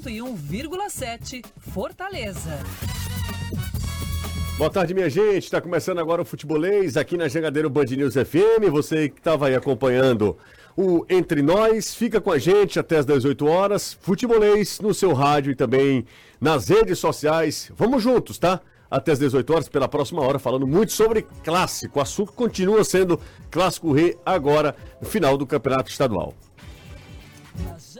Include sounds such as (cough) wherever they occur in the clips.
101,7 Fortaleza. Boa tarde, minha gente. Está começando agora o Futebolês aqui na Jangadeiro Band News FM. Você que estava aí acompanhando o Entre Nós, fica com a gente até as 18 horas. Futebolês no seu rádio e também nas redes sociais. Vamos juntos, tá? Até as 18 horas, pela próxima hora, falando muito sobre clássico. O assunto continua sendo Clássico Rei agora, no final do Campeonato Estadual. News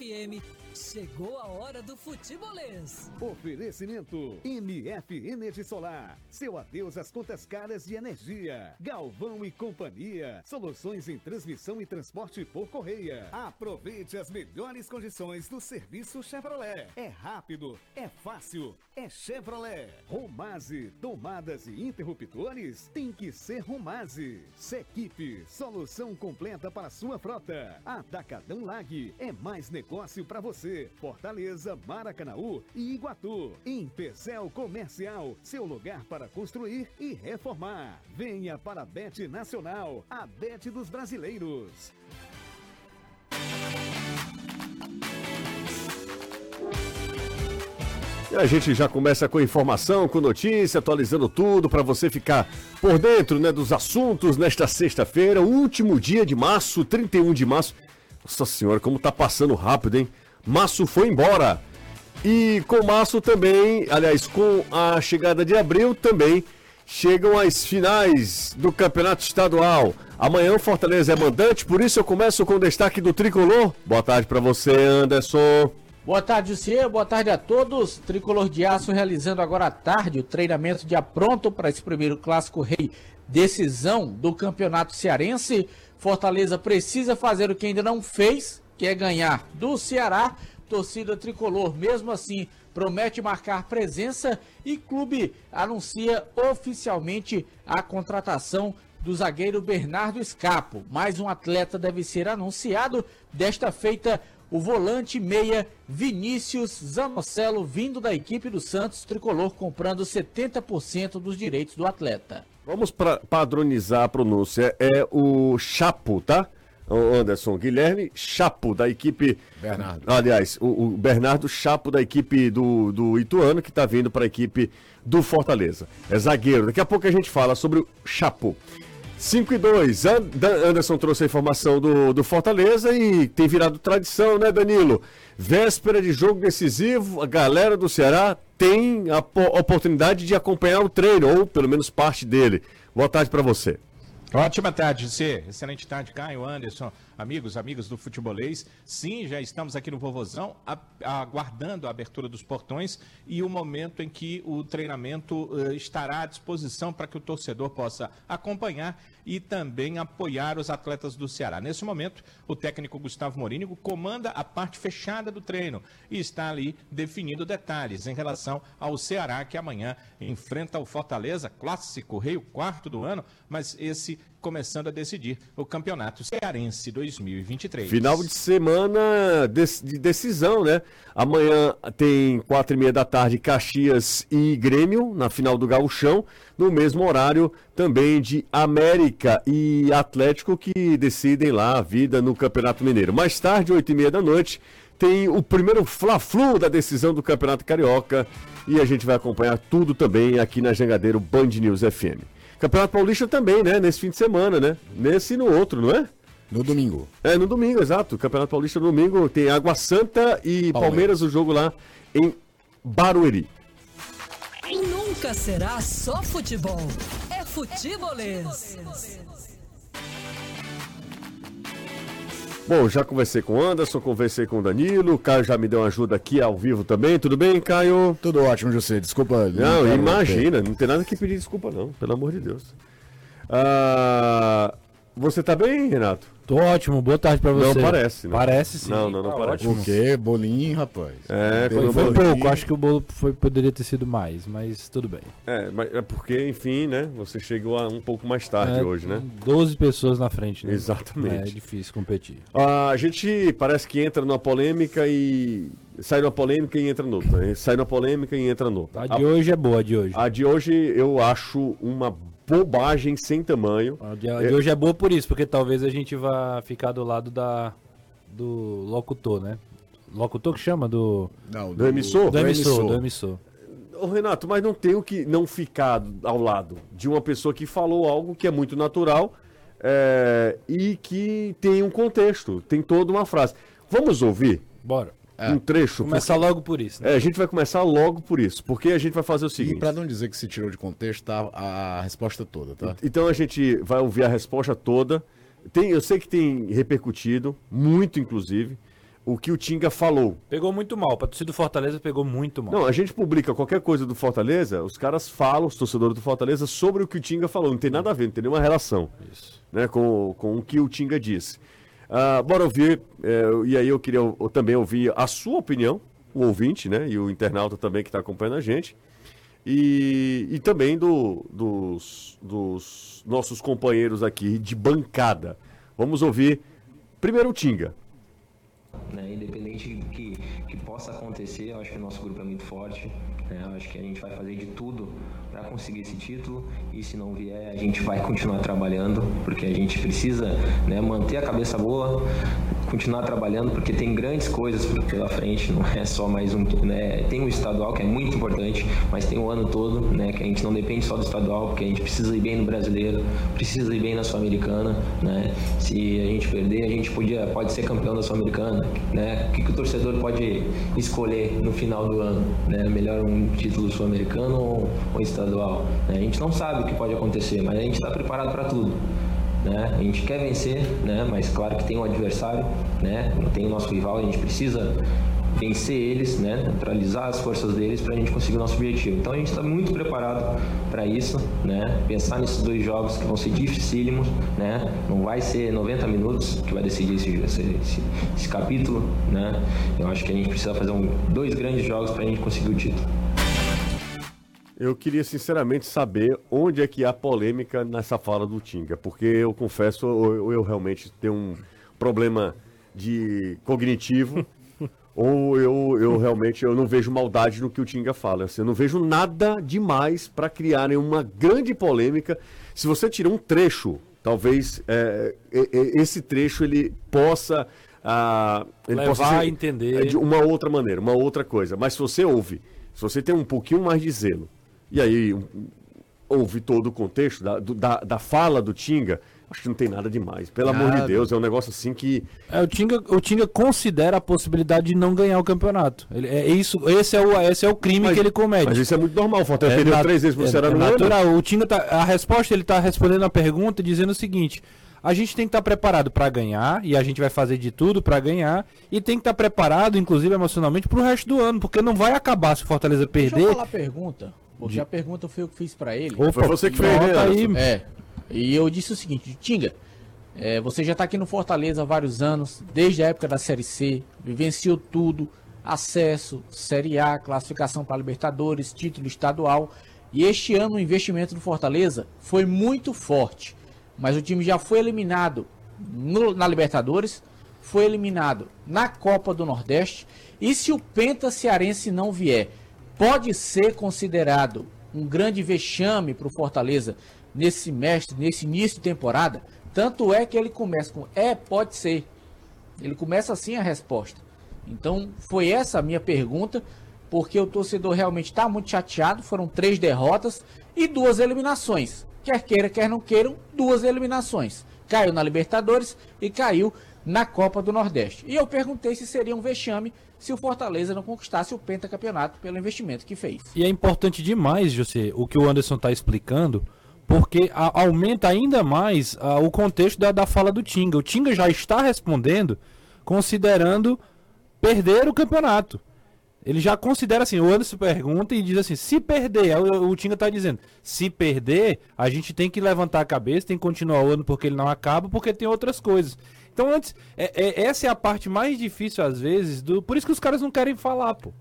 FM Chegou a hora do futebolês. Oferecimento MF Energia Solar. Seu adeus às contas caras de energia. Galvão e Companhia. Soluções em transmissão e transporte por correia. Aproveite as melhores condições do serviço Chevrolet. É rápido, é fácil, é Chevrolet. Romase, tomadas e interruptores tem que ser Romase. Sequipe, solução completa para sua frota. Atacadão Lag é mais negócio para você. Fortaleza, Maracanaú e Iguatu. Em Pecel Comercial, seu lugar para construir e reformar. Venha para a Bet Nacional, a Bet dos brasileiros. E a gente já começa com informação, com notícia, atualizando tudo para você ficar por dentro né, dos assuntos nesta sexta-feira, último dia de março, 31 de março. Nossa senhora, como tá passando rápido, hein? Março foi embora. E com março também, aliás, com a chegada de abril também chegam as finais do Campeonato Estadual. Amanhã o Fortaleza é mandante, por isso eu começo com o destaque do Tricolor. Boa tarde para você, Anderson. Boa tarde, Cia. Boa tarde a todos. Tricolor de Aço realizando agora à tarde o treinamento de apronto para esse primeiro Clássico Rei decisão do Campeonato Cearense. Fortaleza precisa fazer o que ainda não fez, que é ganhar do Ceará. Torcida tricolor, mesmo assim, promete marcar presença e clube anuncia oficialmente a contratação do zagueiro Bernardo Escapo. Mais um atleta deve ser anunciado. Desta feita, o volante meia Vinícius Zanocelo, vindo da equipe do Santos Tricolor, comprando 70% dos direitos do atleta. Vamos pra padronizar a pronúncia. É o Chapo, tá? Anderson Guilherme Chapo, da equipe. Bernardo. Aliás, o, o Bernardo Chapo, da equipe do, do Ituano, que está vindo para a equipe do Fortaleza. É zagueiro. Daqui a pouco a gente fala sobre o Chapo. 5 e 2. Anderson trouxe a informação do, do Fortaleza e tem virado tradição, né, Danilo? Véspera de jogo decisivo, a galera do Ceará tem a oportunidade de acompanhar o treino, ou pelo menos parte dele. Boa tarde para você. Ótima tarde, você. Excelente tarde, Caio, Anderson, amigos, amigos do futebolês. Sim, já estamos aqui no Vovozão, aguardando a abertura dos portões e o momento em que o treinamento uh, estará à disposição para que o torcedor possa acompanhar e também apoiar os atletas do Ceará. Nesse momento, o técnico Gustavo Morínigo comanda a parte fechada do treino e está ali definindo detalhes em relação ao Ceará, que amanhã enfrenta o Fortaleza, clássico, rei, o quarto do ano, mas esse começando a decidir o Campeonato Cearense 2023. Final de semana de decisão, né? Amanhã tem quatro e meia da tarde Caxias e Grêmio na final do Gauchão, no mesmo horário também de América e Atlético que decidem lá a vida no Campeonato Mineiro. Mais tarde, oito e meia da noite, tem o primeiro Fla-Flu da decisão do Campeonato Carioca e a gente vai acompanhar tudo também aqui na Jangadeiro Band News FM. Campeonato Paulista também, né? Nesse fim de semana, né? Nesse e no outro, não é? No domingo. É, no domingo, exato. Campeonato Paulista no domingo tem Água Santa e Palmeiras, Palmeiras o jogo lá em Barueri. Nunca será só futebol. É futebolês. Bom, já conversei com o Anderson, conversei com o Danilo, o Caio já me deu uma ajuda aqui ao vivo também. Tudo bem, Caio? Tudo ótimo, José. Desculpa. Não, não imagina, não tem nada que pedir desculpa, não, pelo amor de Deus. Ah, você tá bem, Renato? Tô ótimo, boa tarde pra você. Não parece, né? Parece sim. Não, não, não tá parece. O quê? Bolinho, rapaz. É, foi bolinho... pouco, acho que o bolo foi, poderia ter sido mais, mas tudo bem. É, mas é porque, enfim, né? Você chegou um pouco mais tarde é, hoje, né? 12 pessoas na frente, né? Exatamente. É, difícil competir. A gente parece que entra numa polêmica e sai numa polêmica e entra noutra. Sai numa polêmica e entra noutra. A de a, hoje é boa, a de hoje. A de hoje eu acho uma bobagem sem tamanho. A de, a de é... hoje é boa por isso, porque talvez a gente vá ficar do lado da, do locutor, né? locutor que chama do. Não, Do emissor? Do emissor, do emissor. Ô, Renato, mas não tenho que não ficar ao lado de uma pessoa que falou algo que é muito natural é, e que tem um contexto, tem toda uma frase. Vamos ouvir Bora. Um trecho? Começar logo por isso. né? É, a gente vai começar logo por isso, porque a gente vai fazer o E seguinte. pra não dizer que se tirou de contexto, tá a, resposta toda, tá? Então a gente vai ouvir a resposta toda. Tem, eu sei que tem repercutido, muito inclusive, o que o Tinga falou. Pegou muito mal. Pra torcida do Fortaleza pegou muito mal. Não, a gente publica qualquer coisa do Fortaleza, os caras falam, os torcedores do Fortaleza, sobre o que o Tinga falou. Não tem nada a ver, não tem nenhuma relação né, com, com o que o Tinga disse. Ah, bora ouvir, é, e aí eu queria também ouvir a sua opinião, o ouvinte, né, e o internauta também que está acompanhando a gente, e, e também do, dos, dos nossos companheiros aqui de bancada. Vamos ouvir primeiro o Tinga. Né? Independente que, que possa acontecer, eu acho que o nosso grupo é muito forte. né? Eu acho que a gente vai fazer de tudo para conseguir esse título e se não vier, a gente vai continuar trabalhando, porque a gente precisa né, manter a cabeça boa, continuar trabalhando, porque tem grandes coisas pela frente, não é só mais um. Né? Tem o estadual que é muito importante, mas tem o ano todo, né? Que a gente não depende só do estadual, porque a gente precisa ir bem no brasileiro, precisa ir bem na Sul-Americana, né? Se a gente perder, a gente podia, pode ser campeão da Sul-Americana, né? O que, que o torcedor pode escolher no final do ano, né? Melhor um título sul-americano ou, ou estadual? né? A gente não sabe o que pode acontecer, mas a gente está preparado para tudo. Né? A gente quer vencer, né? mas claro que tem um adversário, né? tem o nosso rival, a gente precisa vencer eles, né? neutralizar as forças deles para a gente conseguir o nosso objetivo. Então a gente está muito preparado para isso, né? pensar nesses dois jogos que vão ser dificílimos, né? não vai ser 90 minutos que vai decidir esse, esse, esse, esse capítulo. Né? Eu acho que a gente precisa fazer um, dois grandes jogos para a gente conseguir o título. Eu queria sinceramente saber onde é que há polêmica nessa fala do Tinga, porque eu confesso, eu, eu realmente tenho um problema de cognitivo, (laughs) ou eu, eu realmente eu não vejo maldade no que o Tinga fala. Assim, eu não vejo nada demais para criarem uma grande polêmica. Se você tirar um trecho, talvez é, é, é, esse trecho ele possa ah, ele Levar possa a entender. é, de uma outra maneira, uma outra coisa. Mas se você ouve, se você tem um pouquinho mais de zelo, e aí um, ouve todo o contexto da, da, da fala do Tinga, acho que não tem nada demais. Pelo amor de Nada. Deus, é um negócio assim que. É, o, Tinga, o Tinga considera a possibilidade de não ganhar o campeonato. Ele, é isso, esse, é o, esse é o crime Mas- que ele comete. Mas isso é muito normal. O Fortaleza É perdeu nat- três vezes pro é- Ceará é no ano. natural. O Tinga tá, a resposta ele tá respondendo a pergunta dizendo o seguinte: a gente tem que estar preparado para ganhar e a gente vai fazer de tudo para ganhar e tem que estar preparado, inclusive emocionalmente, pro resto do ano, porque não vai acabar se o Fortaleza Deixa eu perder. falar a pergunta, porque a pergunta foi eu que fiz pra ele. Opa, Foi você que fez, né, aí. É. E eu disse o seguinte, Tinga, é, você já está aqui no Fortaleza há vários anos, desde a época da Série C, vivenciou tudo, acesso, Série A, classificação para Libertadores, título estadual. E este ano o investimento do Fortaleza foi muito forte. Mas o time já foi eliminado no- na Libertadores, foi eliminado na Copa do Nordeste. E se o Penta Cearense não vier, pode ser considerado um grande vexame para o Fortaleza nesse semestre, nesse início de temporada. Tanto é que ele começa com é, pode ser. Ele começa assim a resposta. Então foi essa a minha pergunta, porque o torcedor realmente está muito chateado. Foram três derrotas e duas eliminações. Quer queira, quer não queiram, duas eliminações. Caiu na Libertadores e caiu na Copa do Nordeste. E eu perguntei se seria um vexame se o Fortaleza não conquistasse o pentacampeonato pelo investimento que fez. E é importante demais, José, o que o Anderson está explicando, porque a- aumenta ainda mais ah, o contexto da, da fala do Tinga. O Tinga já está respondendo considerando perder o campeonato. Ele já considera assim, o Anderson pergunta e diz assim, se perder, o, o Tinga está dizendo, se perder, a gente tem que levantar a cabeça, tem que continuar o ano porque ele não acaba, porque tem outras coisas. Então antes, é- é- essa é a parte mais difícil às vezes, do, por isso que os caras não querem falar, pô.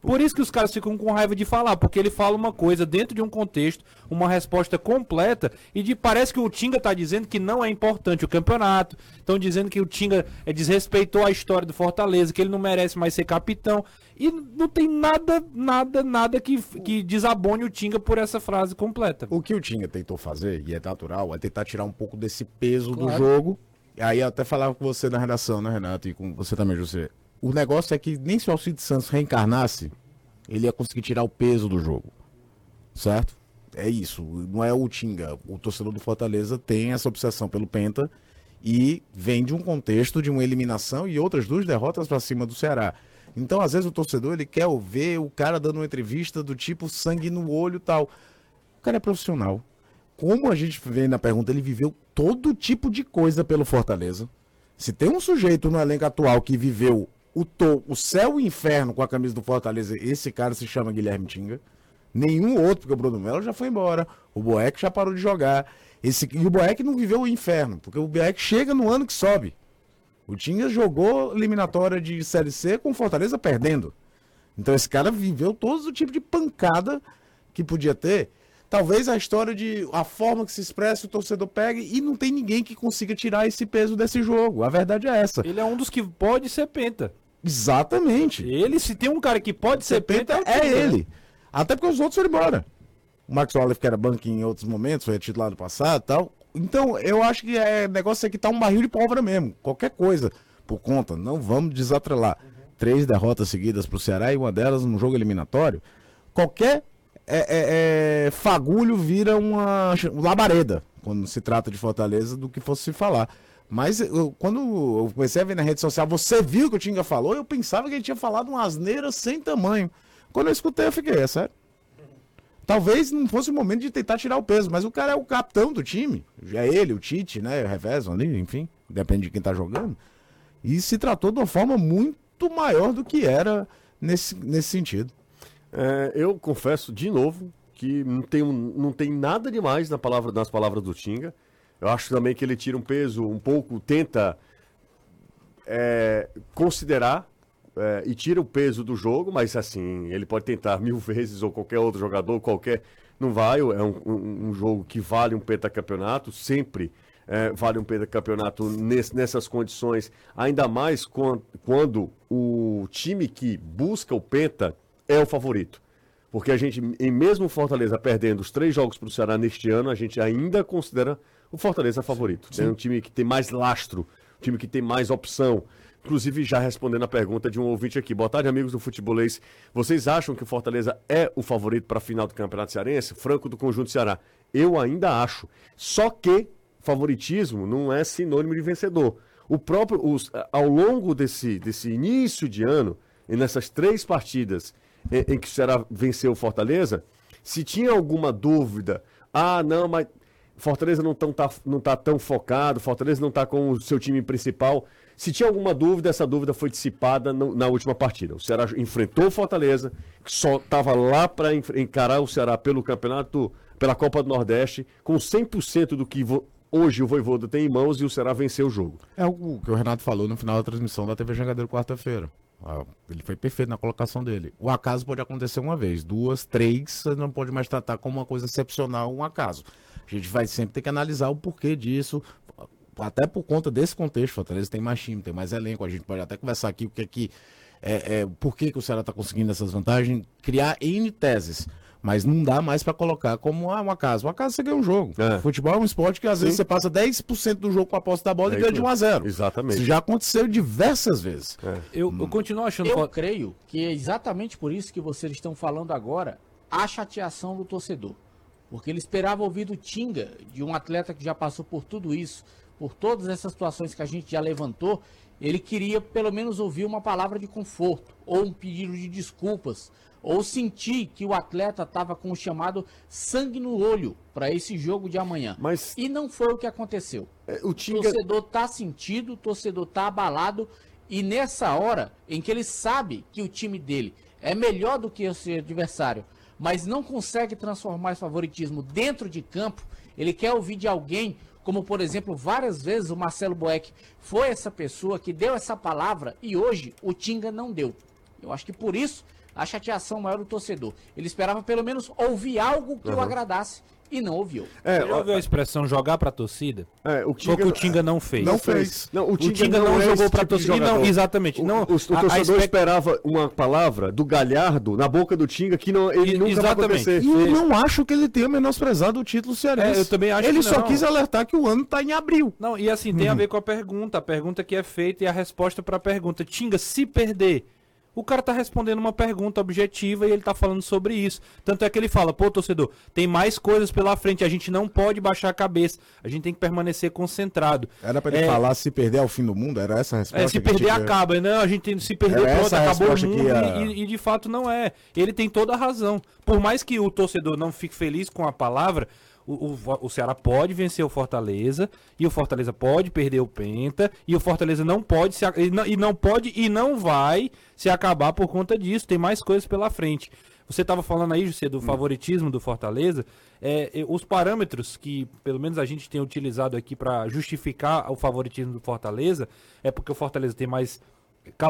Por isso que os caras ficam com raiva de falar, porque ele fala uma coisa dentro de um contexto, uma resposta completa, e de, parece que o Tinga tá dizendo que não é importante o campeonato, estão dizendo que o Tinga é, desrespeitou a história do Fortaleza, que ele não merece mais ser capitão, e não tem nada, nada, nada que, que desabone o Tinga por essa frase completa. O que o Tinga tentou fazer, e é natural, é tentar tirar um pouco desse peso do Claro. jogo. E aí eu até falava com você na redação, né, Renato? E com você também, José. O negócio é que nem se o Alcides Santos reencarnasse, ele ia conseguir tirar o peso do jogo. Certo? É isso. Não é o Tinga. O torcedor do Fortaleza tem essa obsessão pelo Penta e vem de um contexto de uma eliminação e outras duas derrotas para cima do Ceará. Então, às vezes, o torcedor ele quer ver o cara dando uma entrevista do tipo sangue no olho tal. O cara é profissional. Como a gente vê na pergunta, ele viveu todo tipo de coisa pelo Fortaleza. Se tem um sujeito no elenco atual que viveu o, to, o céu e o inferno com a camisa do Fortaleza, esse cara se chama Guilherme Tinga. Nenhum outro, porque o Bruno Melo já foi embora, o Boeck já parou de jogar. Esse, e o Boeck não viveu o inferno, porque o Boeck chega no ano que sobe. O Tinga jogou eliminatória de Série C com o Fortaleza perdendo. Então esse cara viveu todo o tipo de pancada que podia ter. Talvez a história de a forma que se expressa o torcedor pegue e não tem ninguém que consiga tirar esse peso desse jogo. A verdade é essa. Ele é um dos que pode ser penta. Exatamente. Ele, se tem um cara que pode ser penta, é, é ele. Até porque os outros foram embora. O Max Wallace, que era banco em outros momentos, foi titular no passado tal. Então, eu acho que é negócio é que tá um barril de pólvora mesmo. Qualquer coisa por conta. Não vamos desatrelar. Três derrotas seguidas pro Ceará e uma delas num jogo eliminatório. Qualquer é, é, é, fagulho vira uma labareda quando se trata de Fortaleza do que fosse se falar. Mas eu, quando eu comecei a ver na rede social, você viu que o Tinga falou, eu pensava que ele tinha falado uma asneira sem tamanho. Quando eu escutei, eu fiquei, é sério. Talvez não fosse o momento de tentar tirar o peso, mas o cara é o capitão do time. É ele, o Tite, né? O Revezam ali, enfim, depende de quem tá jogando. E se tratou de uma forma muito maior do que era nesse, nesse sentido. É, eu confesso de novo que não tem, não tem nada demais na palavra, nas palavras do Tinga. Eu acho também que ele tira um peso um pouco, tenta é, considerar é, e tira o peso do jogo, mas assim, ele pode tentar (laughs) mil vezes, ou qualquer outro jogador, qualquer. Não vai, é um, um, um jogo que vale um pentacampeonato, sempre é, vale um pentacampeonato nesse, nessas condições, ainda mais quando, quando o time que busca o penta é o favorito. Porque a gente, em mesmo Fortaleza perdendo os três jogos para o Ceará neste ano, a gente ainda considera o Fortaleza favorito. Sim. É um time que tem mais lastro, um time que tem mais opção. Inclusive, já respondendo a pergunta de um ouvinte aqui. Boa tarde, amigos do Futebolês. Vocês acham que o Fortaleza é o favorito para a final do Campeonato Cearense? Franco do Conjunto Ceará. Eu ainda acho. Só que favoritismo não é sinônimo de vencedor. O próprio, os, ao longo desse, desse início de ano, e nessas três partidas em, em que o Ceará venceu o Fortaleza, se tinha alguma dúvida, ah, não, mas Fortaleza não, tão, tá, não tá tão focado, Fortaleza não está com o seu time principal. Se tinha alguma dúvida, essa dúvida foi dissipada no, na última partida. O Ceará enfrentou o Fortaleza, que só estava lá para encarar o Ceará pelo campeonato, pela Copa do Nordeste, com 100% do que hoje o Voivoda tem em mãos e o Ceará venceu o jogo. É o que o Renato falou no final da transmissão da TV Jangadeiro quarta-feira. Ah, ele foi perfeito na colocação dele. O acaso pode acontecer uma vez, duas, três, você não pode mais tratar como uma coisa excepcional um acaso. A gente vai sempre ter que analisar o porquê disso, até por conta desse contexto, Fortaleza tem mais time, tem mais elenco, a gente pode até conversar aqui o que é que. É, é, por que, que o Ceará está conseguindo essas vantagens, criar N teses. Mas não dá mais para colocar como ah, um acaso. Um acaso você ganha um jogo. É. Futebol é um esporte que às Sim. vezes você passa 10% do jogo com a posse da bola é e ganha de 1 a 0 Exatamente. Isso já aconteceu diversas vezes. É. Eu, eu, continuo achando. Eu creio que é exatamente por isso que vocês estão falando agora a chateação do torcedor. Porque ele esperava ouvir do Tinga, de um atleta que já passou por tudo isso, por todas essas situações que a gente já levantou, ele queria pelo menos ouvir uma palavra de conforto, ou um pedido de desculpas, ou sentir que o atleta estava com o chamado sangue no olho para esse jogo de amanhã. Mas... E não foi o que aconteceu. É, o, Tinga... torcedor está sentido, o torcedor está abalado, e nessa hora em que ele sabe que o time dele é melhor do que o seu adversário, mas não consegue transformar esse favoritismo dentro de campo, ele quer ouvir de alguém como por exemplo, várias vezes o Marcelo Boeck foi essa pessoa que deu essa palavra e hoje o Tinga não deu. Eu acho que por isso a chateação maior do torcedor. Ele esperava pelo menos ouvir algo que uhum. o agradasse e não ouviu. É, Você já ouviu a expressão jogar pra torcida? é, o Foi o que o Tinga não fez. Não fez. Não, o O Tinga, Tinga não, é jogou pra tipo torcida. Não, exatamente. O, não, o, o torcedor a- a expect- esperava uma palavra do Galhardo na boca do Tinga que não, ele E- nunca vai exatamente. acontecer. E eu não acho que ele tenha menosprezado o título cearense. É, eu também acho Ele que só não. quis alertar que o ano tá em abril. Não, e assim, tem a ver com a pergunta. A pergunta que é feita e a resposta pra pergunta. Tinga, se perder. O cara tá respondendo uma pergunta objetiva e ele tá falando sobre isso. Tanto é que ele fala, pô, torcedor, tem mais coisas pela frente, a gente não pode baixar a cabeça, a gente tem que permanecer concentrado. Era pra ele É, falar se perder é o fim do mundo? Era essa a resposta? É, se perder, tinha? acaba. Não, a gente tem se perder, Era pronto, acabou o mundo. ia- E, e de fato não é. Ele tem toda a razão. Por mais que o torcedor não fique feliz com a palavra, o, o, o Ceará pode vencer o Fortaleza, e o Fortaleza pode perder o Penta, e o Fortaleza não pode se, e não, e não pode e não vai se acabar por conta disso. Tem mais coisas pela frente. Você estava falando aí, José, do favoritismo do Fortaleza. É, os parâmetros que, pelo menos, a gente tem utilizado aqui para justificar o favoritismo do Fortaleza é porque o Fortaleza tem mais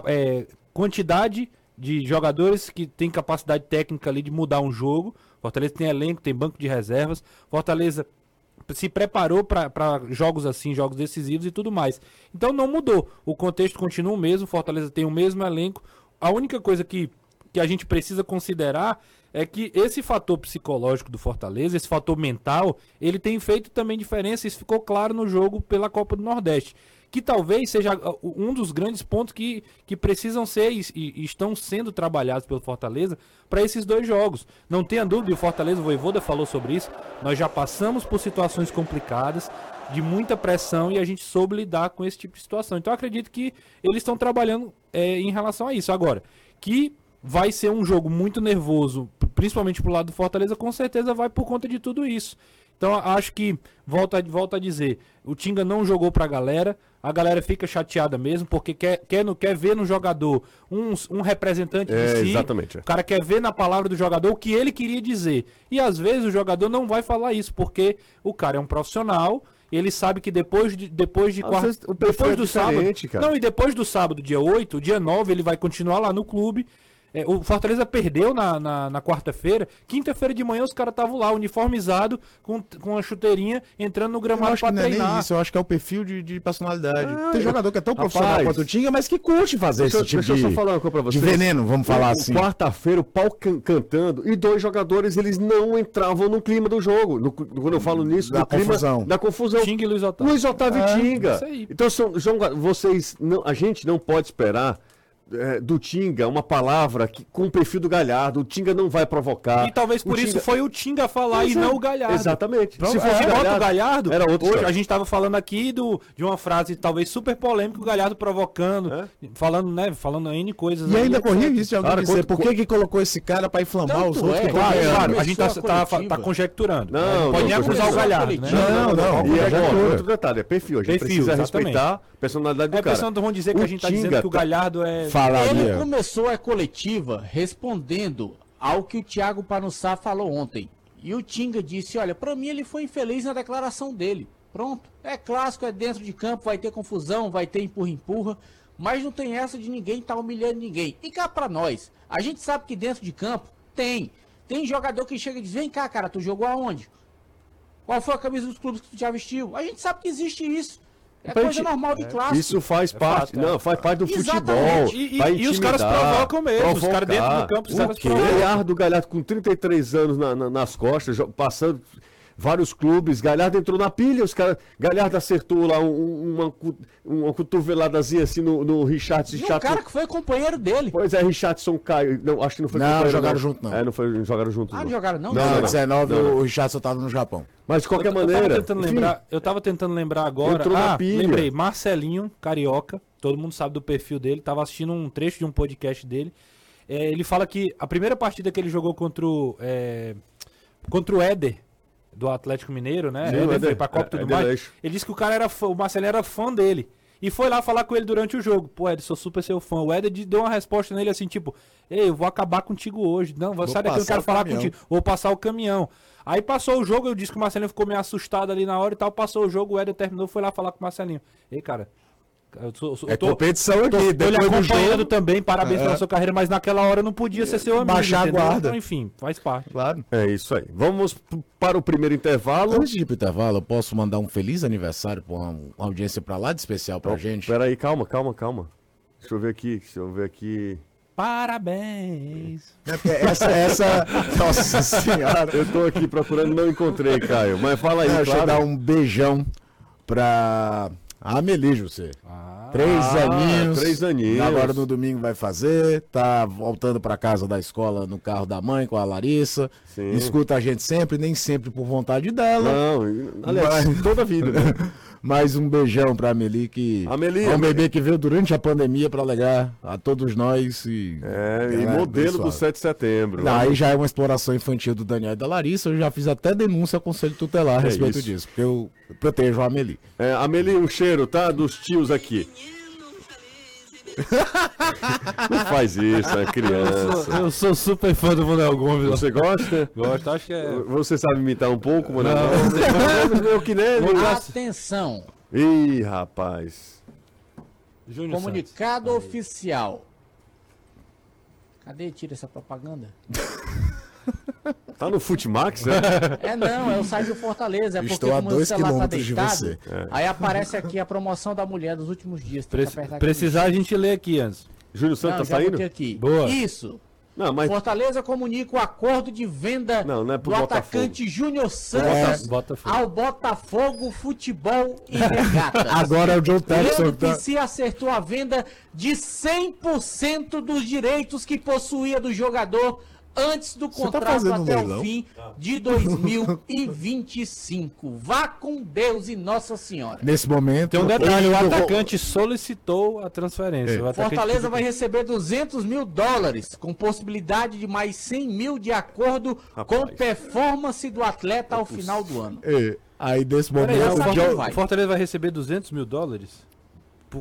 é, quantidade de jogadores que tem capacidade técnica ali de mudar um jogo. Fortaleza tem elenco, tem banco de reservas. Fortaleza se preparou para jogos assim, jogos decisivos e tudo mais. Então não mudou. O contexto continua o mesmo. Fortaleza tem o mesmo elenco. A única coisa que, que a gente precisa considerar é que esse fator psicológico do Fortaleza, esse fator mental, ele tem feito também diferença. Isso ficou claro no jogo pela Copa do Nordeste. Que talvez seja uh, um dos grandes pontos que, que precisam ser e, e estão sendo trabalhados pelo Fortaleza para esses dois jogos. Não tenha dúvida, o Fortaleza, o Voivoda falou sobre isso. Nós já passamos por situações complicadas, de muita pressão, e a gente soube lidar com esse tipo de situação. Então acredito que eles estão trabalhando é, em relação a isso. Agora, que vai ser um jogo muito nervoso, principalmente pro lado do Fortaleza, com certeza vai por conta de tudo isso. Então acho que, volta, volta a dizer, o Tinga não jogou pra galera, a galera fica chateada mesmo, porque quer, quer, no, quer ver no jogador um, um representante É, de si. exatamente, é. O cara quer ver na palavra do jogador o que ele queria dizer. E às vezes o jogador não vai falar isso, porque o cara é um profissional, ele sabe que depois de, depois de quarta- perfil depois é do sábado. cara. Não, e depois do sábado, dia 8, dia 9, ele vai continuar lá no clube. É, o Fortaleza perdeu na, na, na quarta-feira. Quinta-feira de manhã os caras estavam lá, uniformizado, com, com a chuteirinha, entrando no Eu gramado acho que pra não é nem treinar. isso, eu acho que é o perfil de, de personalidade. Ah, Tem jogador que é tão rapaz. profissional quanto o Tinga, mas que curte fazer Deixa, eu- esse tipo deixa eu de, só falar uma coisa pra de vocês. veneno, vamos falar O- assim. Quarta-feira, o pau can- cantando e dois jogadores eles não entravam no clima do jogo. No- quando eu falo nisso, Da no clima confusão. da confusão. Tinga e Luiz Otávio. Luiz Otávio É, e Tinga. isso aí. Então, são, são- vocês, não, a gente não pode esperar é, do Tinga uma palavra que, com o perfil do Galhardo. O Tinga não vai provocar. E talvez O por isso Tinga- foi o Tinga falar Pois e é, não o Galhardo. Exatamente. Se fosse bota o Galhardo, era outro hoje história. a gente tava falando aqui do, de uma frase talvez super polêmica, o Galhardo provocando, É? falando, né, falando N coisas. E aí, ainda corria isso de alguém Cara, dizer, por que, que colocou esse cara pra inflamar Tanto os outros é, Claro, claro, a gente tá, a tá, tá conjecturando. Não, né? pode nem não, acusar o não, Galhardo, não, né? Não, não, E é agora, outro detalhe, é perfil. A gente precisa respeitar a personalidade do É, cara. pessoal vão dizer que a gente tá Tinga dizendo que o tá- Galhardo é... Ele Falaria. começou a coletiva respondendo ao que o Thiago Panussá falou ontem. E o Tinga disse: Olha, pra mim ele foi infeliz na declaração dele. Pronto. É clássico, é dentro de campo, vai ter confusão, vai ter empurra-empurra. Mas não tem essa de ninguém tá humilhando ninguém. E cá pra nós, a gente sabe que dentro de campo tem. Tem jogador que chega e diz: Vem cá, cara, tu jogou aonde? Qual foi a camisa dos clubes que tu já vestiu? A gente sabe que existe isso. É Pra coisa gente- normal de clássico. Isso faz parte, fato, é. não, faz parte do futebol. Exatamente. E- e- vai e os caras provocam mesmo, os caras dentro do provocar. campo, os caras O quê? provocam. Galhardo, Galhardo com 33 anos na- na- nas costas, passando vários clubes, Galhardo entrou na pilha, os caras, Galhardo acertou lá um- um- uma, uma cotoveladazinha assim no, no Richardson. E um Richardson- cara que foi companheiro dele. Pois é, Richardson caiu, não, acho que não foi Não, companheiro, jogaram junto, não. É, não foi, jogaram junto Ah, não. não jogaram não? Não, não, no 19 não, não. o Richardson tava no Japão. Mas de qualquer Eu maneira, tava tentando enfim, lembrar, eu tava tentando lembrar agora. Entrou na ah, pilha. lembrei, Marcelinho, carioca, todo mundo sabe do perfil dele, tava assistindo um trecho de um podcast dele. É, ele fala que a primeira partida que ele jogou contra o é, contra o Éder do Atlético Mineiro, né? Sim, Éder Éder, foi pra Copa e é, tudo mais. Ele disse que o cara era fã, o Marcelinho era fã dele. E foi lá falar com ele durante o jogo. Pô, Éder, sou super seu fã. O de- deu uma resposta nele assim, tipo, ei, eu vou acabar contigo hoje. Não, vou sair daqui, eu não quero falar caminhão. contigo. Vou passar o caminhão. Aí passou o jogo, eu disse que o Marcelinho ficou meio assustado ali na hora e tal. Passou o jogo, o Éder terminou, foi lá falar com o Marcelinho. Ei, cara, Eu tô, eu É tô- competição tô- aqui. tô lhe Depois do acompanhando jogo, também, parabéns É. pela sua carreira, mas naquela hora não podia ser seu amigo. Baixar a guarda. Então, enfim, faz parte. claro. É isso aí. Vamos para o primeiro intervalo. Antes de ir pro intervalo, eu posso mandar um feliz aniversário pra uma, uma audiência pra lá de especial pra gente. Peraí, calma, calma, calma. Deixa eu ver aqui, deixa eu ver aqui. Parabéns. É essa, essa. (laughs) Nossa senhora. Eu tô aqui procurando, não encontrei, Caio. Mas fala aí, Não, Deixa eu dar claro. um beijão pra Amelie, José. Ah, Três Ah, aninhos. três aninhos. Agora no domingo vai fazer. Tá voltando pra casa da escola no carro da mãe com a Larissa. Sim. Escuta a gente sempre, nem sempre por vontade dela. Não, aliás, Mas- toda a vida. né? (laughs) Mais um beijão pra Amelie, que Amelie, é um bebê que veio durante a pandemia pra alegrar a todos nós. E, É, e é modelo do abençoada. 7 de setembro. Não, aí já é uma exploração infantil do Daniel e da Larissa. Eu já fiz até denúncia ao Conselho Tutelar a É respeito isso. disso, porque eu protejo a Amelie. É, Amelie, um cheiro, tá? Dos tios aqui. Não faz isso, é eu, criança. sou, eu sou super fã do Manuel Gomes. Você gosta? Gosto, acho que é. Você sabe imitar um pouco, mano? Não. (laughs) Eu que nem. Atenção, Ih, rapaz. Júnior Santos. comunicado oficial. Cadê? Tira essa propaganda. (laughs) Tá no Futimax, né? (laughs) É não, é o site do Fortaleza. É porque Estou a dois tá quilômetros de deitado. você. Aí aparece aqui a promoção da mulher dos últimos dias. Que aqui. precisar, a gente lê aqui antes. Júnior Não, Santos tá já saindo? aqui. Boa. Isso. Não, mas. Fortaleza comunica o acordo de venda Não, não é pro do Botafogo. atacante Júnior Santos Botafogo. ao Botafogo Futebol e Regatas. (laughs) Agora é o John Texton. Leandro Tá... PC acertou a venda de 100% dos direitos que possuía do jogador antes do tá contrato um até leilão? o fim de 2025. Vá com Deus e Nossa Senhora. Nesse momento. Tem um detalhe, o atacante solicitou a transferência. É. Fortaleza vai receber 200 mil dólares, com possibilidade de mais 100 mil de acordo com Rapaz. performance do atleta ao final do ano. É, aí nesse Peraí, momento. vai. o Fortaleza vai receber 200 mil dólares?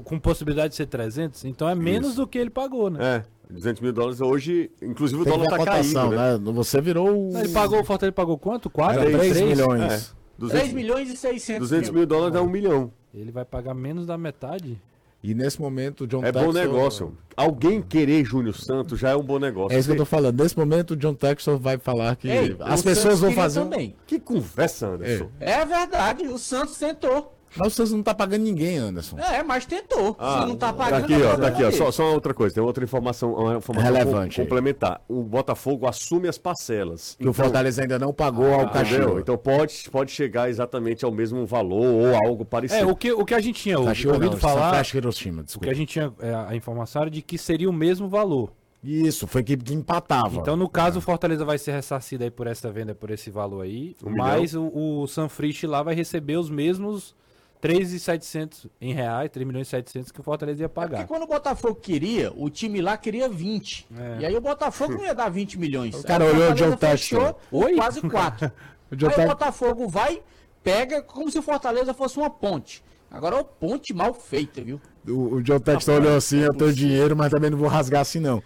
Com possibilidade de ser 300? Então é menos Isso. do que ele pagou, né? É, 200 mil dólares hoje. Inclusive o dólar tá cotação, caindo, né? né? Você virou. o- Ele pagou, o Fortaleza pagou quanto? 4? Era 3 É, milhões. 200, 3 milhões e 600 200 mil dólares dá um milhão. Ele vai pagar menos da metade? E nesse momento o John É bom Textor- negócio. Alguém querer Júnior Santos já é um bom negócio. É isso que eu tô falando. Nesse momento o John Textor vai falar que Ei, as pessoas Santos vão fazer. Também. Que conversa, Anderson. É verdade, o Santos tentou. Mas o Santos não tá pagando ninguém, Anderson. É, mas tentou. Ah, Se não tá tá pagando, aqui, é ó, tá aqui, ó. Só, só uma outra coisa, tem outra informação, uma informação Relevante com- complementar. O Botafogo assume as parcelas. Que o Fortaleza ainda não pagou ao Entendeu? Cachorro. Então pode, pode chegar exatamente ao mesmo valor ou algo É, parecido. o que, o que a gente tinha ouvi- Cachorro ouvido não, falar, Hiroshima, o que a gente tinha é, a informação era de que seria o mesmo valor. Isso, foi que empatava. Então, no caso, o Fortaleza vai ser ressarcido aí por essa venda, por esse valor aí, Um mas o, o Sanfrich lá vai receber os mesmos 3.700 em reais, 3 milhões e 700 que o Fortaleza ia Porque pagar. quando o Botafogo queria, o time lá queria 20. É. E aí o Botafogo não ia dar 20 milhões. O cara Aí olhou o John fechou Oi? quase 4. (laughs) O John aí o Tex- Botafogo vai, pega como se o Fortaleza fosse uma ponte. Agora é uma ponte mal feita, viu? O, o John Texton olhou assim, eu tenho dinheiro, mas também não vou rasgar assim não.